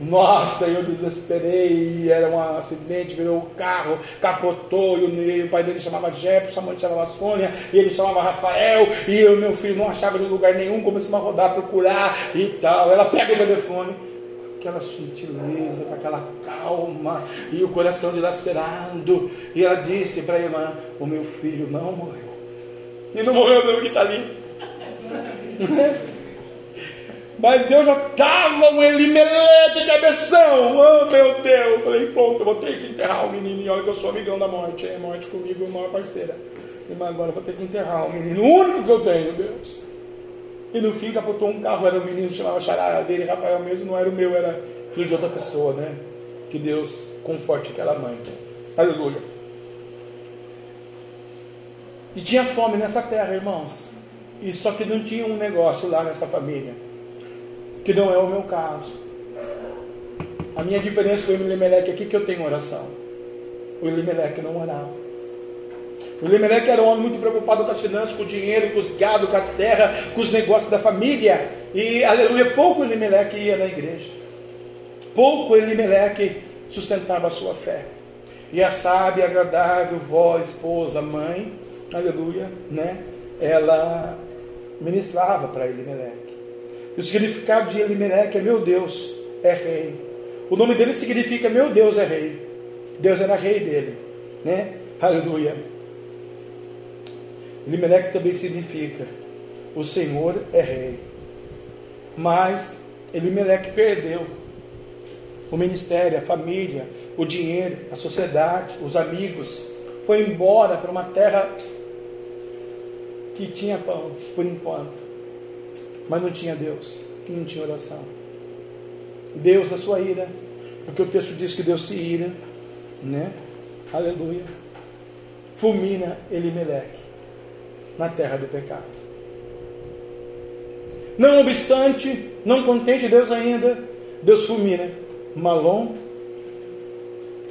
Nossa, eu desesperei, era um acidente, virou o carro, capotou, e o, pai dele chamava Jefferson, a mãe chamava Sônia, e ele chamava Rafael, e o meu filho não achava em lugar nenhum, começamos a rodar, procurar e tal. Ela pega o telefone, aquela sutileza, com aquela calma, e o coração dilacerando, e ela disse para a irmã: O meu filho não morreu. E não morreu mesmo que está ali. Mas eu já estava um Elimeleque de abeção. Oh meu Deus. Falei, pronto, eu vou ter que enterrar o menino. E olha que eu sou amigão da morte. É morte comigo, é a maior parceira. Mas agora eu vou ter que enterrar o menino. O único que eu tenho, Deus. E no fim capotou um carro, era um menino, chamava Xará dele, Rafael mesmo, não era o meu, era filho de outra pessoa, né? Que Deus conforte aquela mãe. Aleluia. E tinha fome nessa terra, irmãos. E só que não tinha um negócio lá nessa família que não é o meu caso. A minha diferença com o Elimelec aqui é que eu tenho oração. O Elimelec não orava. Elimelec era um homem muito preocupado com as finanças, com o dinheiro, com os gado, com as terras, com os negócios da família. E, aleluia, pouco Elimelec ia na igreja. Pouco Elimelec sustentava a sua fé. E a sábia, agradável, vó, esposa, mãe, aleluia, né? Ela ministrava para Elimelec. E o significado de Elimelec é meu Deus é rei. O nome dele significa meu Deus é rei. Deus era rei dele, né? Aleluia. Elimelec também significa o Senhor é rei. Mas Elimelec perdeu o ministério, a família, o dinheiro, a sociedade, os amigos. Foi embora para uma terra que tinha pão, por enquanto mas não tinha Deus, não tinha oração. Deus na sua ira, porque o texto diz que Deus se ira, né? Aleluia. Fulmina Elimeleque na terra do pecado. Não obstante, não contente Deus ainda, Deus fulmina Malom,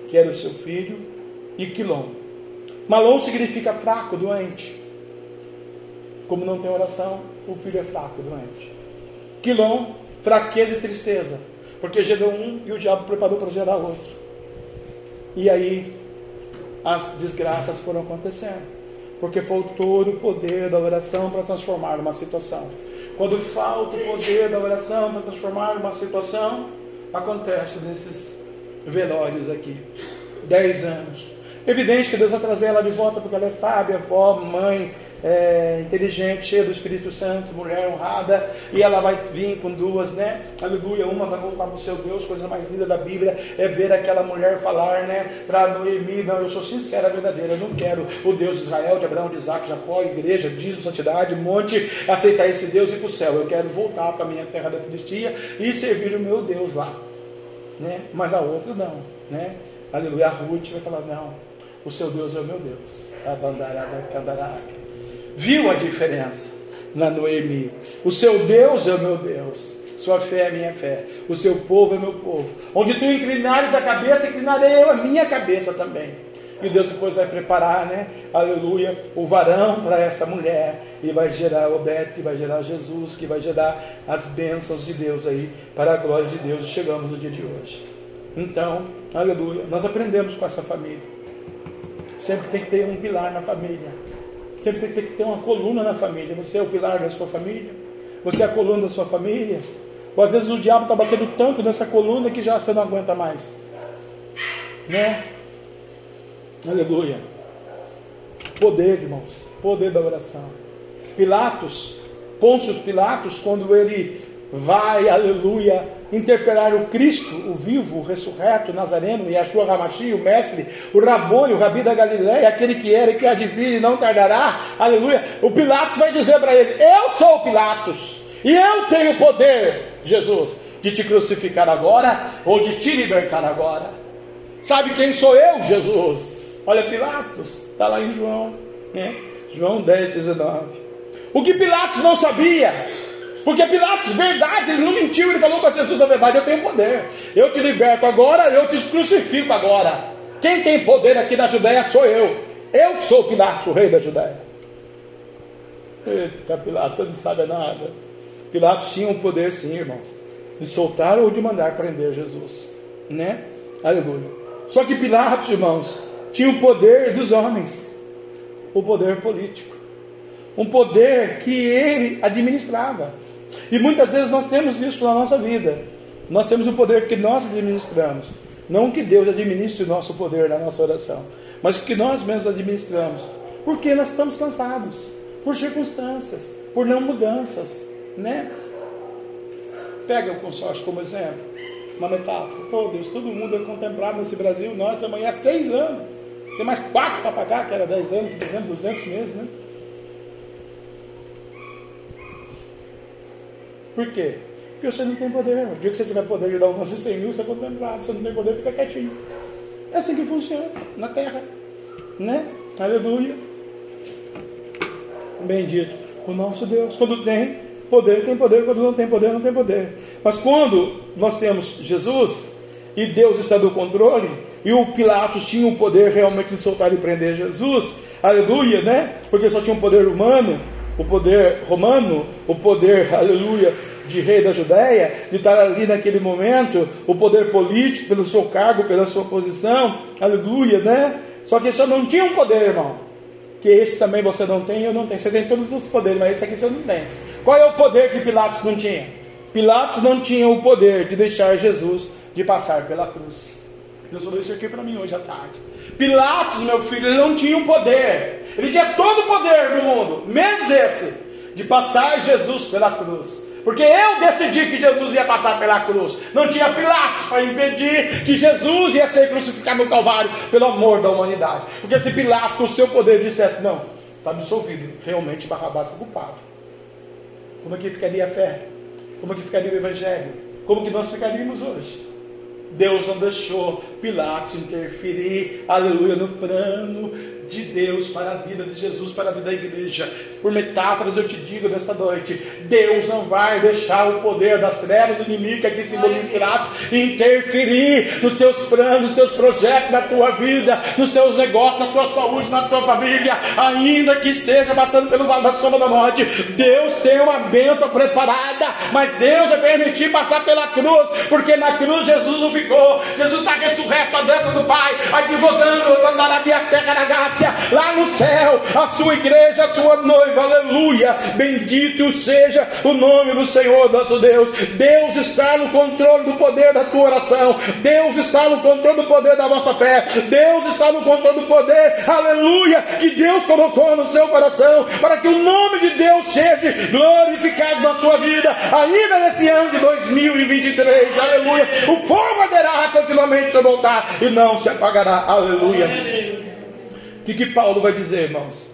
que era o seu filho, e Quilom. Malom significa fraco, doente. Como não tem oração, o filho é fraco, doente. Quilom, fraqueza e tristeza. Porque gerou um e o diabo preparou para gerar outro. E aí as desgraças foram acontecendo. Porque faltou o poder da oração para transformar uma situação. Quando falta o poder da oração para transformar uma situação, acontece nesses velórios aqui. Dez anos. Evidente que Deus vai trazer ela de volta porque ela é sábia, avó, mãe, é, inteligente, cheia do Espírito Santo, mulher honrada, e ela vai vir com duas, né? Aleluia, uma vai voltar para o seu Deus, coisa mais linda da Bíblia é ver aquela mulher falar, né? Para Noemi, não, eu sou sincera, verdadeira, eu não quero o Deus de Israel, de Abraão, de Isaac, Jacó, igreja, dízimo, santidade, monte, aceitar esse Deus e ir para o céu. Eu quero voltar para a minha terra da Filistia e servir o meu Deus lá, né? Mas a outra não, né? Aleluia, a Ruth vai falar, não, o seu Deus é o meu Deus. Viu a diferença na Noemi? O seu Deus é o meu Deus. Sua fé é minha fé. O seu povo é meu povo. Onde tu inclinares a cabeça, inclinarei eu a minha cabeça também. E Deus depois vai preparar, né? Aleluia, o varão para essa mulher. E vai gerar Obed, que vai gerar Jesus, que vai gerar as bênçãos de Deus aí, para a glória de Deus. Chegamos no dia de hoje. Então, aleluia, nós aprendemos com essa família. Sempre tem que ter um pilar na família. Sempre tem que ter uma coluna na família. Você é o pilar da sua família. Você é a coluna da sua família. Ou às vezes o diabo está batendo tanto nessa coluna que já você não aguenta mais. Né? Aleluia. Poder, irmãos. Poder da oração. Pilatos, Pôncio Pilatos, quando ele vai, aleluia, interpelar o Cristo, o vivo, o ressurreto, o Nazareno, Yahshua Ramashi, o mestre, o Rabone, o Rabi da Galileia, aquele que era e que há de vir e não tardará, aleluia. O Pilatos vai dizer para ele: Eu sou o Pilatos, e eu tenho poder, Jesus, de te crucificar agora ou de te libertar agora. Sabe quem sou eu, Jesus? Olha, Pilatos, está lá em João, né? João 10, 19. O que Pilatos não sabia porque Pilatos, verdade, ele não mentiu, ele falou para Jesus a verdade: eu tenho poder, eu te liberto agora, eu te crucifico agora. Quem tem poder aqui na Judéia sou eu. Eu sou Pilatos, o rei da Judéia. Eita, Pilatos, você não sabe nada. Pilatos tinha um poder, sim, irmãos, de soltar ou de mandar prender Jesus, né? Aleluia. Só que Pilatos, irmãos, tinha o poder dos homens, o poder político, um poder que ele administrava. E muitas vezes nós temos isso na nossa vida. Nós temos o poder que nós administramos. Não que Deus administre o nosso poder na nossa oração, mas que nós mesmos administramos. Porque nós estamos cansados, por circunstâncias, por não mudanças, né? Pega o consórcio como exemplo, uma metáfora. Pô, Deus, todo mundo é contemplado nesse Brasil, nós amanhã seis anos. Tem mais quatro para pagar, que era dez anos, por exemplo, duzentos meses, né? Por quê? Porque você não tem poder. O dia que você tiver poder de dar um lance 100 mil, você é contemplado. Você não tem poder, fica quietinho. É assim que funciona na terra. Né? Aleluia. Bendito o nosso Deus. Quando tem poder, tem poder. Quando não tem poder, não tem poder. Mas quando nós temos Jesus e Deus está do controle, e o Pilatos tinha o poder realmente de soltar e prender Jesus, aleluia, né? Porque só tinha um poder humano, o poder romano, o poder, aleluia, de rei da Judéia, de estar ali naquele momento, o poder político, pelo seu cargo, pela sua posição, aleluia, né? Só que isso não tinha um poder, irmão. Que esse também você não tem, eu não tenho. Você tem todos os poderes, mas esse aqui você não tem. Qual é o poder que Pilatos não tinha? Pilatos não tinha o poder de deixar Jesus de passar pela cruz. Deus falou isso aqui para mim hoje à tarde. Pilatos, meu filho, ele não tinha o poder. Ele tinha todo o poder do mundo, menos esse, de passar Jesus pela cruz. Porque eu decidi que Jesus ia passar pela cruz. Não tinha Pilatos para impedir que Jesus ia ser crucificado no Calvário pelo amor da humanidade. Porque se Pilatos, com o seu poder, dissesse: Não, está absolvido, realmente Barrabás está culpado. Como é que ficaria a fé? Como é que ficaria o Evangelho? Como que nós ficaríamos hoje? Deus não deixou Pilatos interferir, aleluia, no plano Deus para a vida de Jesus, para a vida da igreja. Por metáforas eu te digo nesta noite: Deus não vai deixar o poder das trevas, o inimigo que aqui simboliza Pilatos, interferir nos teus planos, nos teus projetos, na tua vida, nos teus negócios, na tua saúde, na tua família, ainda que esteja passando pelo vale da sombra da morte. Deus tem uma bênção preparada, mas Deus vai permitir passar pela cruz, porque na cruz Jesus não ficou, Jesus está ressuscito à destra do Pai, advogando na minha terra na graça, lá no céu, a sua igreja, a sua noiva, aleluia. Bendito seja o nome do Senhor nosso Deus. Deus está no controle do poder da tua oração, Deus está no controle do poder da nossa fé, Deus está no controle do poder, aleluia, que Deus colocou no seu coração, para que o nome de Deus seja glorificado na sua vida, ainda nesse ano de 2023, aleluia. O fogo arderá continuamente sobre o altar e não se apagará, aleluia. Que, que Paulo vai dizer, irmãos?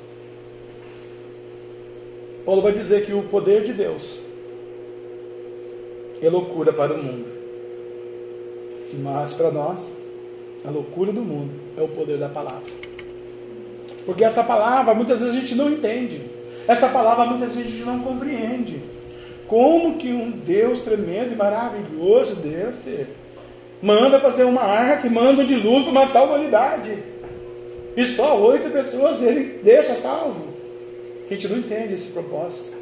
Paulo vai dizer que o poder de Deus é loucura para o mundo, mas para nós, a loucura do mundo é o poder da palavra. Porque essa palavra muitas vezes a gente não entende. Essa palavra muitas vezes a gente não compreende. Como que um Deus tremendo e maravilhoso desse manda fazer uma arca que manda um dilúvio matar a humanidade? E só oito pessoas ele deixa salvo. A gente não entende esse propósito.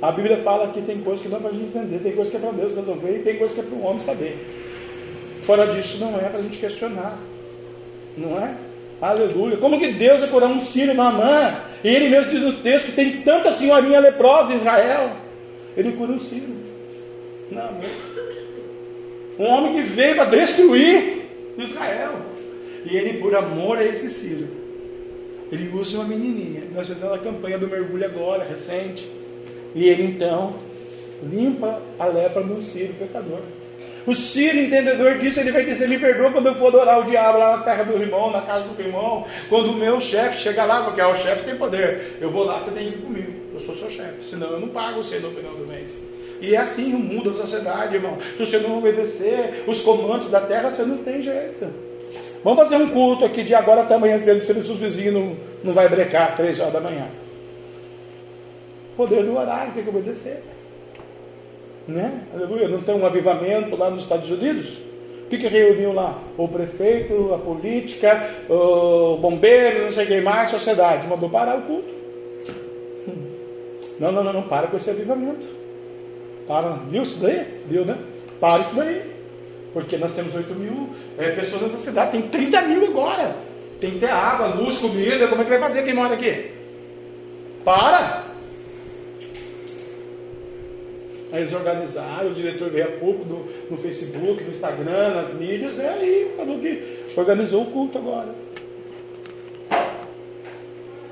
A Bíblia fala que tem coisas que não é para a gente entender, tem coisas que é para Deus resolver e tem coisas que é para o homem saber. Fora disso, não é para a gente questionar. Não é? Aleluia. Como que Deus vai curar um sírio na mão? E ele mesmo diz no texto que tem tanta senhorinha leprosa em Israel. Ele cura um sírio. Não, um homem que veio para destruir Israel. E ele, por amor a esse sírio, ele usa uma menininha. Nós fizemos a campanha do mergulho agora, recente. E ele então limpa a lepra no sírio pecador. O Ciro, entendedor disso, ele vai dizer: Me perdoa quando eu for adorar o diabo lá na terra do irmão, na casa do irmão. Quando o meu chefe chegar lá, porque o chefe tem poder. Eu vou lá, você tem que ir comigo. Eu sou seu chefe. Senão eu não pago você no final do mês. E é assim o mundo, a sociedade, irmão. Se você não obedecer os comandos da terra, você não tem jeito. Vamos fazer um culto aqui de agora até amanhã cedo, se os vizinhos não, não vai brecar três horas da manhã. Poder do horário, tem que obedecer. Né? Aleluia. Não tem um avivamento lá nos Estados Unidos? O que, que reuniu lá? O prefeito, a política, o bombeiro, não sei quem mais, a sociedade. Mandou parar o culto. Não, não, não, não, para com esse avivamento. Para, viu isso daí? Viu, né? Para isso daí. Porque nós temos 8 mil é, pessoas nessa cidade, tem 30 mil agora. Tem ter água, luz, comida. Como é que vai fazer quem mora aqui? Para! Aí eles organizaram, o diretor veio a público no, no Facebook, no Instagram, nas mídias, né? E falou que organizou o culto agora.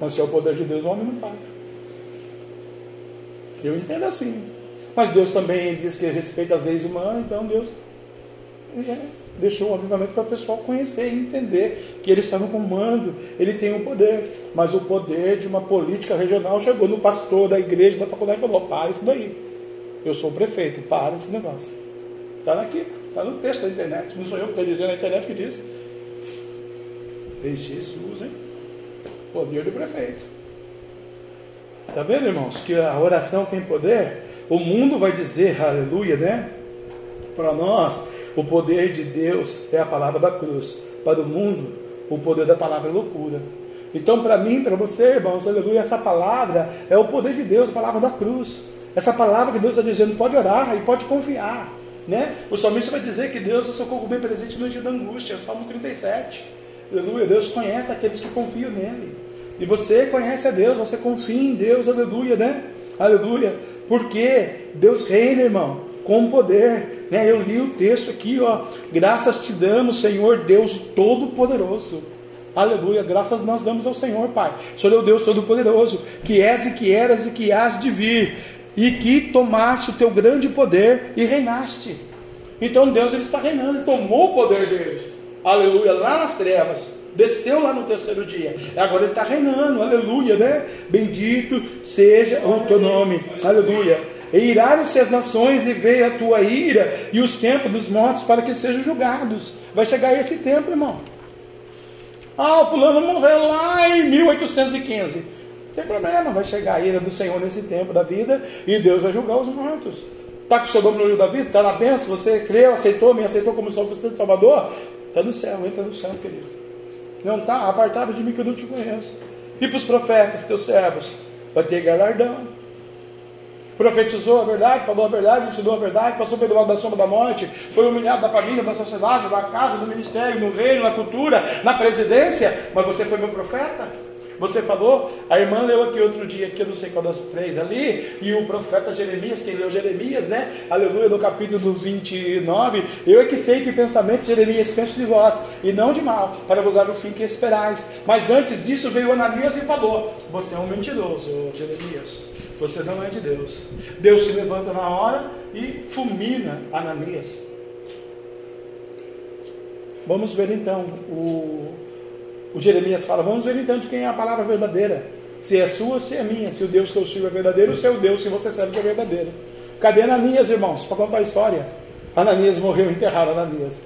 Mas se é o poder de Deus, o homem não paga. Eu entendo assim. Mas Deus também diz que respeita as leis humanas, então Deus deixou um avivamento para o pessoal conhecer e entender que ele está no comando, ele tem o um poder. Mas o poder de uma política regional chegou no pastor da igreja, da faculdade e falou: para isso daí. Eu sou o prefeito, para esse negócio. Está aqui, está no texto da internet. Não sou eu que estou dizendo, é a internet que diz. Deixe isso, usem. Poder do prefeito. Está vendo, irmãos, que a oração tem poder? O mundo vai dizer, aleluia, né? Para nós, o poder de Deus é a palavra da cruz. Para o mundo, o poder da palavra é loucura. Então, para mim, para você, irmãos, aleluia, essa palavra é o poder de Deus, a palavra da cruz. Essa palavra que Deus está dizendo, pode orar e pode confiar. Né? O salmista vai dizer que Deus é o socorro bem presente no dia da angústia, Salmo 37. Aleluia, Deus conhece aqueles que confiam nele. E você conhece a Deus, você confia em Deus, aleluia, né? Aleluia. Porque Deus reina, irmão, com poder. Né? Eu li o texto aqui, ó. Graças te damos, Senhor Deus Todo-Poderoso. Aleluia, graças nós damos ao Senhor, Pai. Senhor é o Deus Todo-Poderoso, que és e que eras e que hás de vir e que tomaste o teu grande poder e reinaste. Então Deus ele está reinando, tomou o poder dele, aleluia, lá nas trevas, desceu lá no terceiro dia, agora ele está reinando, aleluia, né? Bendito seja o teu nome, aleluia. E iraram-se as nações e veio a tua ira e os tempos dos mortos para que sejam julgados. Vai chegar esse tempo, irmão. Ah, fulano morreu lá em 1815 tem problema, vai chegar a ira do Senhor nesse tempo da vida e Deus vai julgar os mortos. Está com o seu nome no livro da vida? Está na bênção? Você creu, aceitou, me aceitou como Salvador Salvador? Está no céu, entra no céu, querido. Não está? Apartado de mim que eu não te conheço. E para os profetas, teus servos, vai ter galardão. Profetizou a verdade, falou a verdade, ensinou a verdade, passou pelo lado da sombra da morte, foi humilhado da família, da sociedade, da casa, do ministério, no reino, na cultura, na presidência, mas você foi meu profeta? Você falou, a irmã leu aqui outro dia, que eu não sei qual das três ali, e o profeta Jeremias, quem leu Jeremias, né? Aleluia, no capítulo 29, eu é que sei que pensamento de Jeremias penso de vós, e não de mal, para vos dar o fim que esperais. Mas antes disso veio Ananias e falou: Você é um mentiroso, Jeremias. Você não é de Deus. Deus se levanta na hora e fulmina Ananias. Vamos ver então o o Jeremias fala: vamos ver então de quem é a palavra verdadeira. Se é sua se é minha. Se o Deus que eu sirvo é verdadeiro, se é o Deus que você serve é verdadeiro. Cadê Ananias, irmãos? Para contar a história. Ananias morreu enterrado Ananias.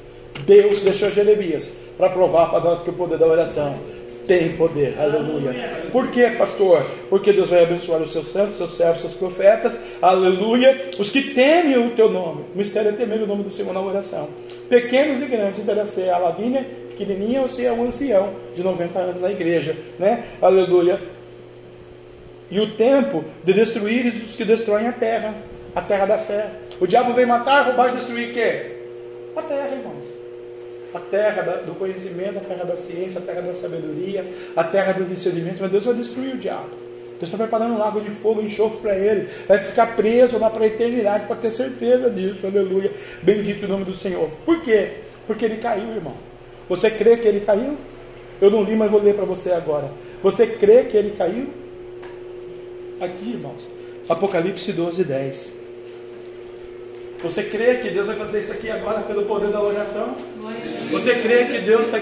Deus deixou Jeremias para provar para nós que o poder da oração tem poder. Aleluia. Por quê, pastor? Porque Deus vai abençoar os seus santos, seus servos, seus profetas. Aleluia. Os que temem o teu nome. O mistério é temer o nome do Senhor na oração. Pequenos e grandes, ser a Lavínia pequenininha se é um ancião de 90 anos na igreja, né? Aleluia. E o tempo de destruir os que destroem a terra, a terra da fé. O diabo vem matar, roubar e destruir o quê? A terra, irmãos. A terra do conhecimento, a terra da ciência, a terra da sabedoria, a terra do discernimento. Mas Deus vai destruir o diabo. Deus está preparando um lago de fogo, enxofre para ele. Vai ficar preso lá para a eternidade, para ter certeza disso. Aleluia. Bendito o nome do Senhor. Por quê? Porque ele caiu, irmão. Você crê que ele caiu? Eu não li, mas vou ler para você agora. Você crê que ele caiu? Aqui, irmãos. Apocalipse 12, 10. Você crê que Deus vai fazer isso aqui agora pelo poder da oração? Você crê que Deus está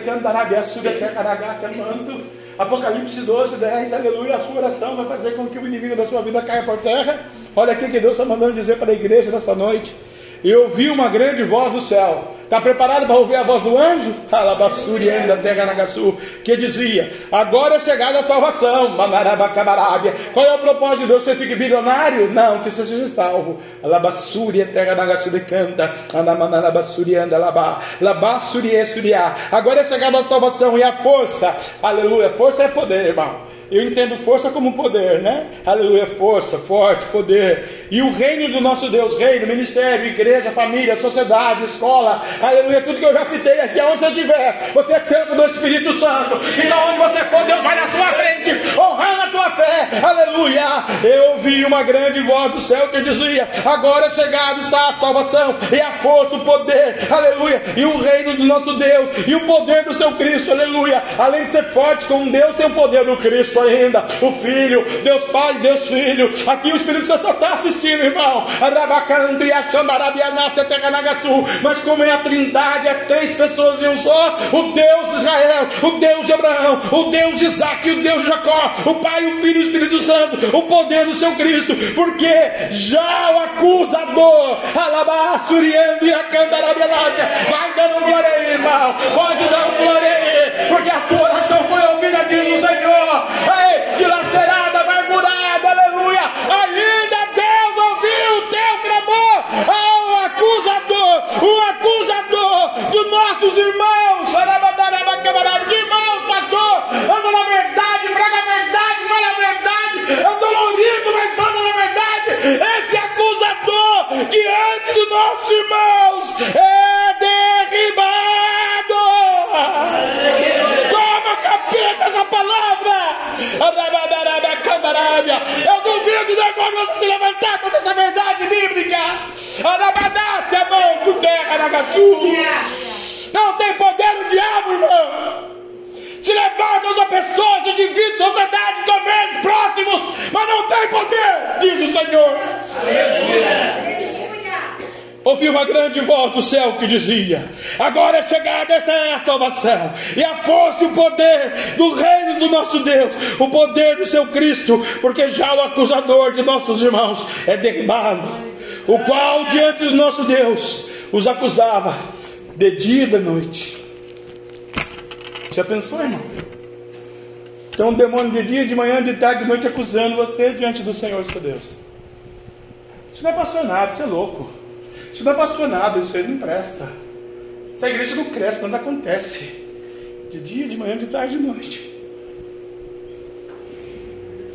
manto? Apocalipse 12, 10, aleluia, a sua oração vai fazer com que o inimigo da sua vida caia por terra. Olha aqui que Deus está mandando dizer para a igreja nessa noite. Eu ouvi uma grande voz do céu Está preparado para ouvir a voz do anjo? Alabassuri ainda terra nagasu, que dizia: Agora é chegada a salvação. Manarabacabarábia. Qual é o propósito de Deus? Você fique bilionário? Não, que você seja salvo. Alabassuri terra nagasu de canta. Anamanarabassuri anda labá. Labassuri é suriá. Agora é chegada a salvação e a força. Aleluia. Força é poder, irmão. Eu entendo força como poder, né? Aleluia, força, forte, poder. E o reino do nosso Deus, reino, ministério, igreja, família, sociedade, escola, aleluia, tudo que eu já citei aqui, aonde você estiver, você é campo do Espírito Santo. Então, onde você for, Deus vai na sua frente, honrando a tua fé, aleluia. Eu ouvi uma grande voz do céu que dizia: Agora é chegado está a salvação, e a força, o poder, aleluia, e o reino do nosso Deus, e o poder do seu Cristo, aleluia. Além de ser forte com Deus, tem o poder do Cristo ainda, o Filho, Deus Pai, Deus Filho. Aqui o Espírito Santo só está assistindo, irmão. Mas como é a trindade, é três pessoas em um só: o Deus de Israel, o Deus de Abraão, o Deus de Isaac o Deus de Jacó, o Pai, o Filho e o Espírito Santo, o poder do seu Cristo, porque já o acusador, alabassuriando e a vai dando glória aí, irmão, pode dar glória aí, porque a tua oração foi ouvida, diz o Senhor ei, dilacerada, mergulhada, aleluia. Ainda Deus ouviu o teu clamor ao acusador, o acusador dos nossos irmãos. Irmãos, pastor, anda na verdade, prega a verdade, fala a verdade, é dolorido, mas fala na verdade. Esse acusador que antes dos nossos irmãos é derribado. Eu duvido do demônio você se levantar contra essa verdade bíblica. Arabadácia, mão do terra. Não tem poder no diabo, irmão. Se levanta usa pessoas, indivíduos, sociedade, governos próximos, mas não tem poder, diz o Senhor. Aleluia ouvi uma grande voz do céu que dizia: Agora é chegada, esta é a salvação, e a força e o poder do reino do nosso Deus, o poder do seu Cristo, porque já o acusador de nossos irmãos é derribado, o qual diante do nosso Deus os acusava de dia e de noite. Já pensou, irmão? Então, um demônio de dia, de manhã, de tarde, de noite acusando você diante do Senhor seu Deus. Isso não é pastor nada, isso é louco. Isso não é pastor nada, isso aí não presta. Essa igreja não cresce, nada acontece. De dia, de manhã, de tarde, de noite.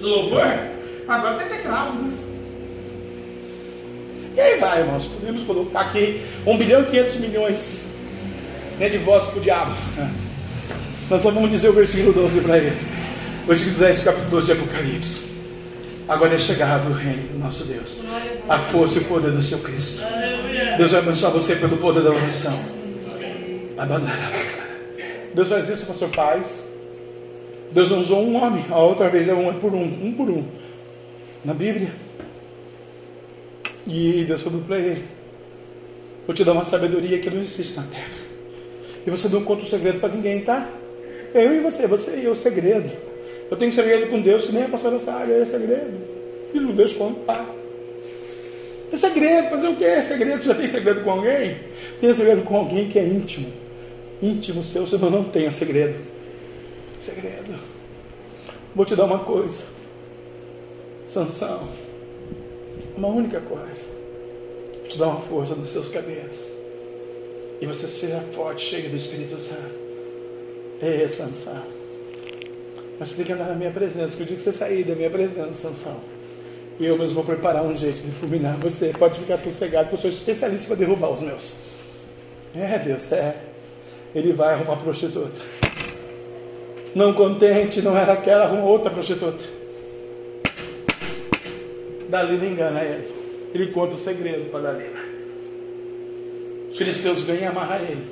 Louvor? Agora tem teclado, né? E aí vai, irmãos. Podemos colocar aqui 1 bilhão e 500 milhões né, de vozes para o diabo. Nós só vamos dizer o versículo 12 para ele. O versículo 10 do capítulo 12 de Apocalipse. Agora é chegado o reino do nosso Deus. A força e o poder do seu Cristo. Deus vai abençoar você pelo poder da oração. Deus faz isso, pastor faz. Deus não usou um homem, a outra vez é um é por um, um por um. Na Bíblia. E Deus falou para ele: Vou te dar uma sabedoria que não existe na terra. E você não conta o segredo para ninguém, tá? Eu e você, você e eu, segredo. Eu tenho segredo com Deus que nem a pastora sabe, é segredo. E não deixa contar. É segredo, fazer o que é segredo? Você já tem segredo com alguém? Tem segredo com alguém que é íntimo. Íntimo seu, senão não tenha segredo. Segredo. Vou te dar uma coisa. Sansão. Uma única coisa. Vou te dar uma força nos seus cabelos. E você seja forte, cheio do Espírito Santo. Ei, Sansão. Mas você tem que andar na minha presença. Que o dia que você sair da minha presença, Sansão, eu mesmo vou preparar um jeito de fulminar você. Pode ficar sossegado, que eu sou especialista para derrubar os meus. É, Deus, é. Ele vai arrumar prostituta. Não contente, não era aquela, arruma outra prostituta. Dalila engana ele. Ele conta o segredo para Dalila. Os filisteus vêm amarrar ele.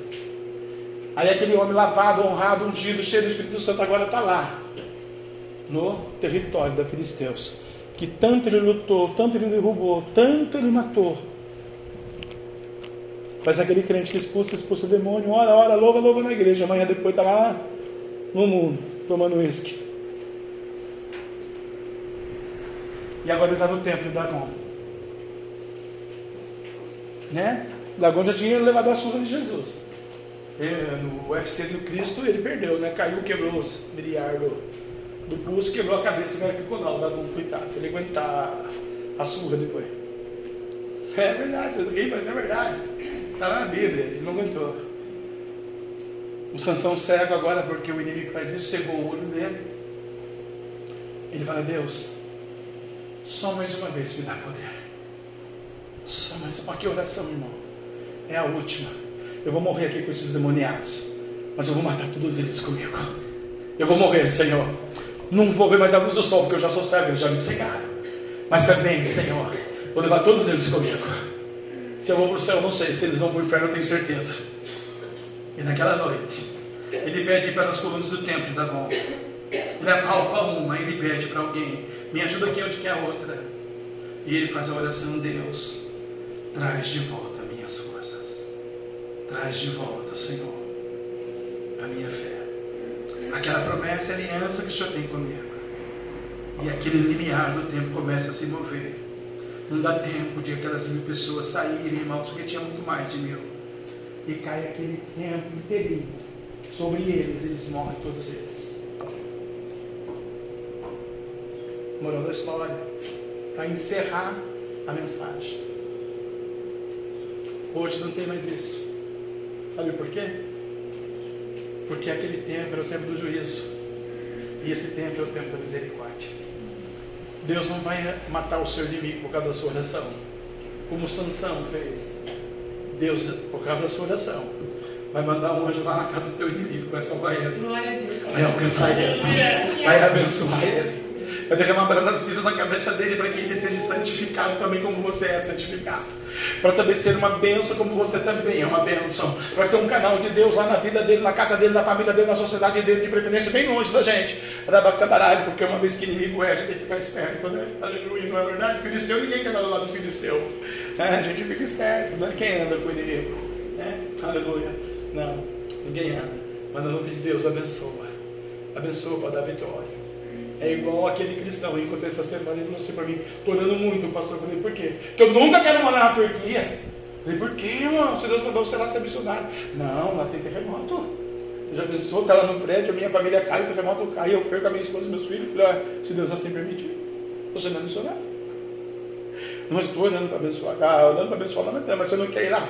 Aí aquele homem lavado, honrado, ungido, cheio do Espírito Santo, agora está lá, no território da Filisteus. Que tanto ele lutou, tanto ele derrubou, tanto ele matou. Mas aquele crente que expulsa, expulsa o demônio, ora, ora, louva, louva na igreja. Amanhã depois está lá no mundo, tomando uísque. E agora ele está no templo de Dagon. Né? Dagon já tinha levado a surra de Jesus. É, no UFC do Cristo ele perdeu, né? Caiu, quebrou os biliar do, do pulso, quebrou a cabeça e que o Dagon, coitado. Ele aguentar a surra depois. É verdade, vocês riem, mas é verdade. Está lá na Bíblia, ele não aguentou. O Sansão cego agora, porque o inimigo faz isso, cegou o olho dele. Ele fala, Deus, só mais uma vez me dá poder. Só mais uma. Que oração, irmão. É a última. Eu vou morrer aqui com esses demoniados. Mas eu vou matar todos eles comigo. Eu vou morrer, Senhor. Não vou ver mais a luz do sol, porque eu já sou cego, eles já me cegaram. Mas também, Senhor, vou levar todos eles comigo. Se eu vou para o céu, não sei. Se eles vão para o inferno, eu tenho certeza. E naquela noite, ele pede para as colunas do templo de Dagon. Ele apalpa uma, ele pede para alguém me ajuda aqui onde quer a outra. E ele faz a oração, Deus, traz de volta. Traz de volta, Senhor, a minha fé. Aquela promessa e aliança que o Senhor tem comigo. E aquele limiar do tempo começa a se mover. Não dá tempo de aquelas mil pessoas saírem, irmãos, porque tinha muito mais de mil. E cai aquele tempo inteirinho sobre eles, eles morrem todos eles. moral da história, para encerrar a mensagem. Hoje não tem mais isso. Sabe por quê? Porque aquele tempo era o tempo do juízo. E esse tempo é o tempo da misericórdia. Deus não vai matar o seu inimigo por causa da sua oração. Como Sansão fez. Deus, por causa da sua oração, vai mandar um anjo lá na casa do teu inimigo, vai salvar ele. Vai alcançar ele. Vai abençoar ele. Vai derramar das vidas na cabeça dele para que ele seja santificado também como você é santificado. Para também ser uma bênção como você também é uma bênção. Para ser um canal de Deus lá na vida dele, na casa dele, na família dele, na sociedade dele, de preferência bem longe da gente. Rabacabaralho, porque uma vez que inimigo é, a gente tem que ficar esperto, né? Aleluia, não é verdade? Filisteu, ninguém quer andar do lado do Filisteu. É, a gente fica esperto, né? Quem anda com o inimigo? É? Aleluia. Não, ninguém anda. Mas no nome de Deus, abençoa. Abençoa para dar vitória. É igual aquele cristão, eu encontrei essa semana e assim para mim, estou orando muito, pastor. Eu falei, por quê? Porque eu nunca quero morar na Turquia. Eu falei, por quê, irmão? Se Deus mandou você lá ser missionário. Não, lá tem terremoto. Você já pensou, está lá no prédio, a minha família cai, o terremoto cai, eu perco a minha esposa e meus filhos. Eu falei, ah, se Deus assim permitir, você não é missionário. Mas estou orando para abençoar. Ah, orando para abençoar, não, mas você não quer ir lá.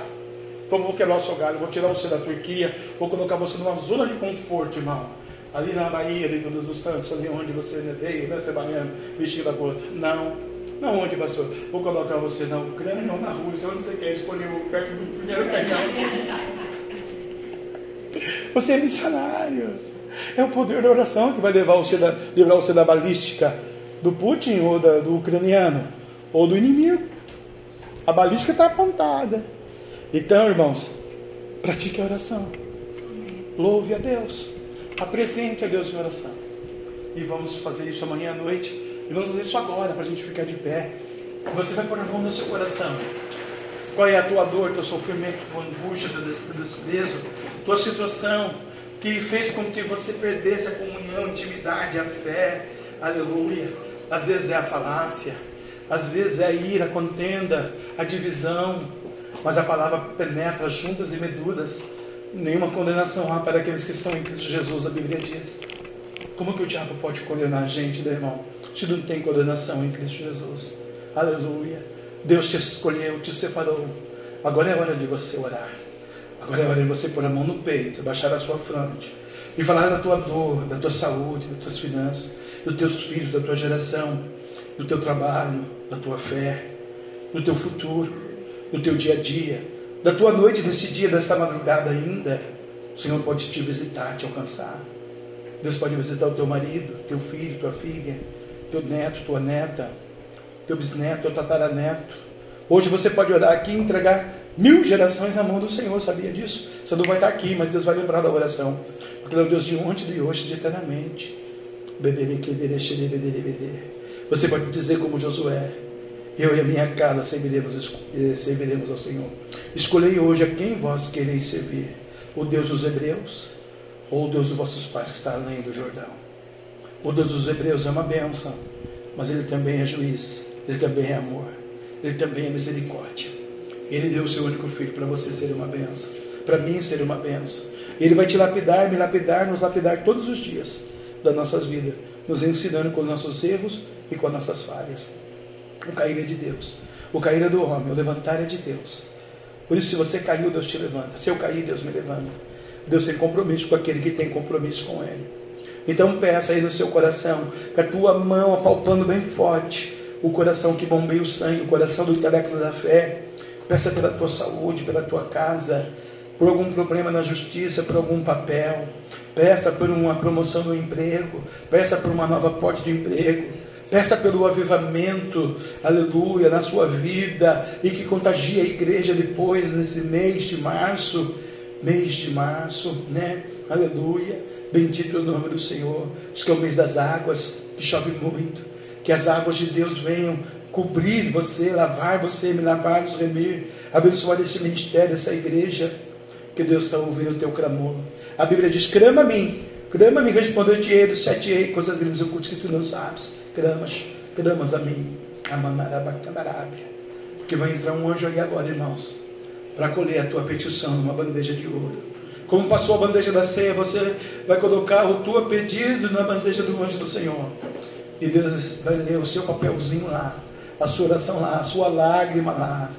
Então eu vou quebrar o seu galho, vou tirar você da Turquia, vou colocar você numa zona de conforto, irmão ali na Bahia de Todos os Santos, ali onde você veio, né, Sebaiano, vestido a gota. Não, Na onde, pastor? Vou colocar você na Ucrânia ou na Rússia, onde você quer escolher o primeiro canhão. Você é missionário. É o poder da oração que vai levar você da, livrar você da balística do Putin ou da, do ucraniano ou do inimigo. A balística está apontada. Então, irmãos, pratique a oração. Louve a Deus. Apresente a Deus em oração. E vamos fazer isso amanhã à noite. E vamos fazer isso agora para a gente ficar de pé. Você vai pôr a mão no seu coração. Qual é a tua dor, teu sofrimento, tua angústia, teu desprezo, tua situação que fez com que você perdesse a comunhão, a intimidade, a fé. Aleluia. Às vezes é a falácia, às vezes é a ira, a contenda, a divisão, mas a palavra penetra juntas e meduras. Nenhuma condenação há para aqueles que estão em Cristo Jesus, a Bíblia diz. Como que o diabo pode condenar a gente, né, irmão? Se não tem condenação em Cristo Jesus. Aleluia. Deus te escolheu, te separou. Agora é hora de você orar. Agora é hora de você pôr a mão no peito, baixar a sua fronte e falar da tua dor, da tua saúde, das tuas finanças, dos teus filhos, da tua geração, do teu trabalho, da tua fé, do teu futuro, do teu dia a dia, da tua noite, desse dia, dessa madrugada ainda. O Senhor pode te visitar, te alcançar. Deus pode visitar o teu marido, teu filho, tua filha, teu neto, tua neta, teu bisneto, teu tataraneto. Hoje você pode orar aqui e entregar mil gerações na mão do Senhor, sabia disso? Você não vai estar aqui, mas Deus vai lembrar da oração. Porque é o Deus de ontem, de hoje, de eternamente. Você pode dizer como Josué, eu e a minha casa serviremos, eh, serviremos ao Senhor. Escolhei hoje a quem vós quereis servir, o Deus dos Hebreus ou o Deus dos vossos pais que está além do Jordão. O Deus dos Hebreus é uma bênção, mas Ele também é juiz, Ele também é amor, Ele também é misericórdia. Ele deu o seu único filho para você ser uma bênção, para mim ser uma bênção. Ele vai te lapidar, me lapidar, nos lapidar todos os dias das nossas vidas, nos ensinando com os nossos erros e com as nossas falhas. O cair é de Deus, o cair é do homem, o levantar é de Deus. Por isso, se você caiu, Deus te levanta. Se eu cair, Deus me levanta. Deus tem compromisso com aquele que tem compromisso com Ele. Então peça aí no seu coração, com a tua mão apalpando bem forte, o coração que bombeia o sangue, o coração do intelecto da fé. Peça pela tua saúde, pela tua casa, por algum problema na justiça, por algum papel. Peça por uma promoção no emprego. Peça por uma nova porta de emprego. Peça pelo avivamento, aleluia, na sua vida e que contagie a igreja depois, nesse mês de março. Mês de março, né? Aleluia. Bendito é o nome do Senhor. Diz que é o mês das águas, que chove muito. Que as águas de Deus venham cobrir você, lavar você, me lavar, nos remir, abençoar esse ministério, essa igreja, que Deus está ouvindo o teu clamor. A Bíblia diz: a mim, responder-te-ei dos sete ei, coisas grandes ocultas que tu não sabes. Clamas, clamas a mim, amanarabacabarábia. Porque vai entrar um anjo aí agora, irmãos, para colher a tua petição numa bandeja de ouro. Como passou a bandeja da ceia, você vai colocar o teu pedido na bandeja do anjo do Senhor. E Deus vai ler o seu papelzinho lá, a sua oração lá, a sua lágrima lá.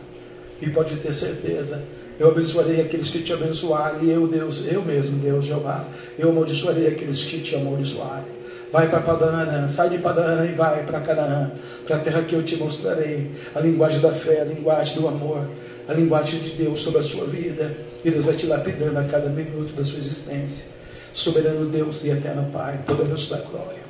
E pode ter certeza, eu abençoarei aqueles que te abençoarem, e eu, Deus, eu mesmo, Deus Jeová, eu amaldiçoarei aqueles que te amaldiçoarem. Vai para Padanã, sai de Padanã e vai para Canaã, para a terra que eu te mostrarei. A linguagem da fé, a linguagem do amor, a linguagem de Deus sobre a sua vida. E Deus vai te lapidando a cada minuto da sua existência. Soberano Deus e eterno Pai, poderoso da glória.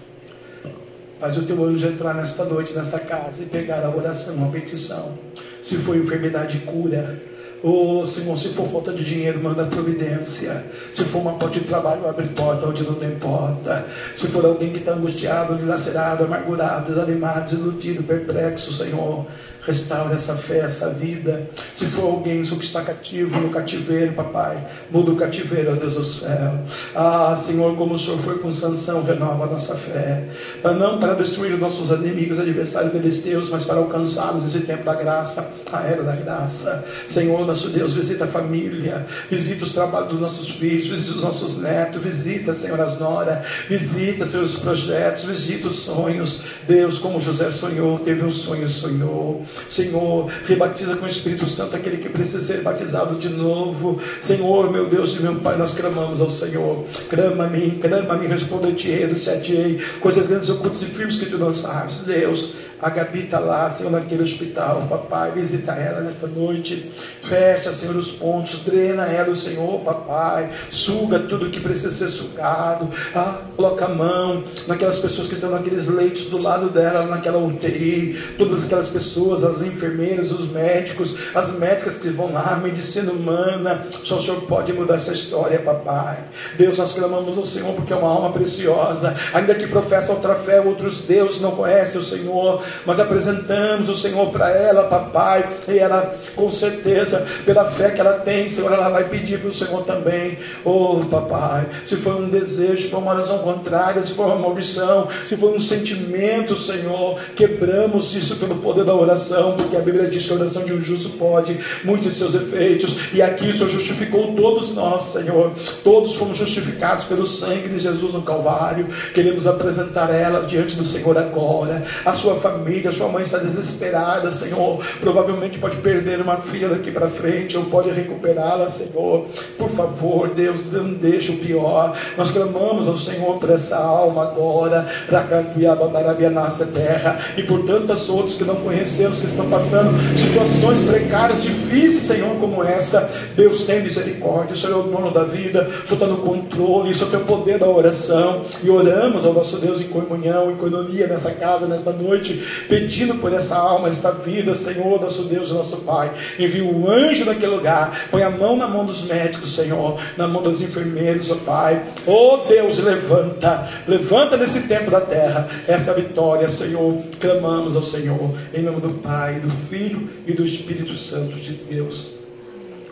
Faz o teu anjo entrar nesta noite, nesta casa, e pegar a oração, a petição. Se for enfermidade, cura Oh, Senhor, se for falta de dinheiro, manda providência. Se for uma porta de trabalho, abre porta onde não tem porta. Se for alguém que está angustiado, dilacerado, amargurado, desanimado, desiludido, perplexo, Senhor, Restaura essa fé, essa vida. Se for alguém que está cativo no cativeiro, papai, muda o cativeiro, ó Deus do céu. Ah, Senhor, como o Senhor foi com sanção, renova a nossa fé. Para não para destruir os nossos inimigos, adversários filisteus, mas para alcançá-los nesse tempo da graça, a era da graça. Senhor, nosso Deus, visita a família, visita os trabalhos dos nossos filhos, visita os nossos netos, visita, Senhor, as noras, visita, Senhor, os projetos, visita os sonhos. Deus, como José sonhou, teve um sonho, sonhou. Senhor, rebatiza com o Espírito Santo aquele que precisa ser batizado de novo. Senhor, meu Deus e meu Pai, nós clamamos ao Senhor. Clama a mim, clama a mim, responda-te-ei, do sete ei, coisas grandes, ocultas e firmes que tu sabes. Deus, A Gabi está lá, Senhor, naquele hospital, papai. Visita ela nesta noite. Fecha, Senhor, os pontos. Drena ela, o Senhor, papai. Suga tudo que precisa ser sugado. Ah, coloca a mão naquelas pessoas que estão naqueles leitos do lado dela, naquela UTI. Todas aquelas pessoas, as enfermeiras, os médicos, as médicas que vão lá, medicina humana. Só o Senhor pode mudar essa história, papai. Deus, nós clamamos ao Senhor porque é uma alma preciosa. Ainda que professa outra fé, outros deuses não conhecem o Senhor mas apresentamos o Senhor para ela, papai, e ela com certeza, pela fé que ela tem, Senhor, ela vai pedir para o Senhor também, oh papai, se foi um desejo, se foi uma razão contrária, se foi uma maldição, se foi um sentimento, Senhor, quebramos isso pelo poder da oração, porque a Bíblia diz que a oração de um justo pode muitos seus efeitos, e aqui o Senhor justificou todos nós, Senhor, todos fomos justificados pelo sangue de Jesus no Calvário, queremos apresentar ela diante do Senhor agora, a sua família família, sua mãe está desesperada, Senhor. Provavelmente pode perder uma filha daqui para frente, ou pode recuperá-la, Senhor. Por favor, Deus, não deixe o pior. Nós clamamos ao Senhor por essa alma agora, para nossa terra, e por tantas outras que não conhecemos, que estão passando situações precárias, difíceis, Senhor, como essa. Deus tem misericórdia, o Senhor é o dono da vida, o Senhor está no controle, isso é o teu poder da oração. E oramos ao nosso Deus em comunhão, em coinonia nessa casa, nesta noite, pedindo por essa alma, esta vida, Senhor, nosso Deus nosso Pai. Envia um anjo naquele lugar, põe a mão na mão dos médicos, Senhor, na mão dos enfermeiros, ó Pai. Oh Deus, levanta, levanta nesse tempo da terra essa vitória, Senhor. Clamamos ao Senhor, em nome do Pai, do Filho e do Espírito Santo de Deus.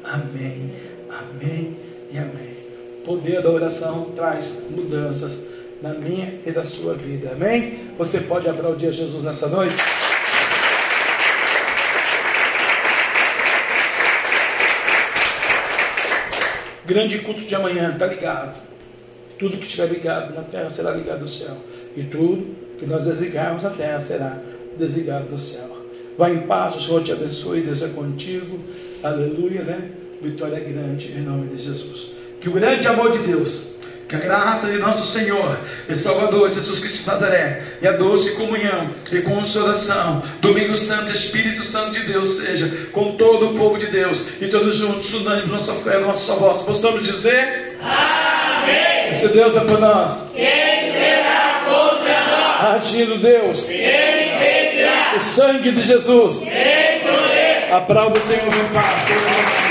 Amém, amém e amém. Poder da oração traz mudanças na minha e da sua vida. Amém? Você pode aplaudir a Jesus nessa noite? Grande culto de amanhã, está ligado. Tudo que estiver ligado na terra será ligado no céu. E tudo que nós desligarmos na terra será desligado do céu. Vai em paz, o Senhor te abençoe, Deus é contigo. Aleluia, né? Vitória grande em nome de Jesus. Que o grande amor de Deus que a graça de nosso Senhor e Salvador Jesus Cristo de Nazaré e a doce comunhão e consolação, Domingo Santo, Espírito Santo de Deus, seja com todo o povo de Deus e todos juntos, unânimes, nossa fé, nossa voz, possamos dizer: Amém. Se Deus é por nós, quem será contra nós? Agindo Deus, quem impedirá? O sangue de Jesus, quem poder? Aplauda o Senhor, meu Pai.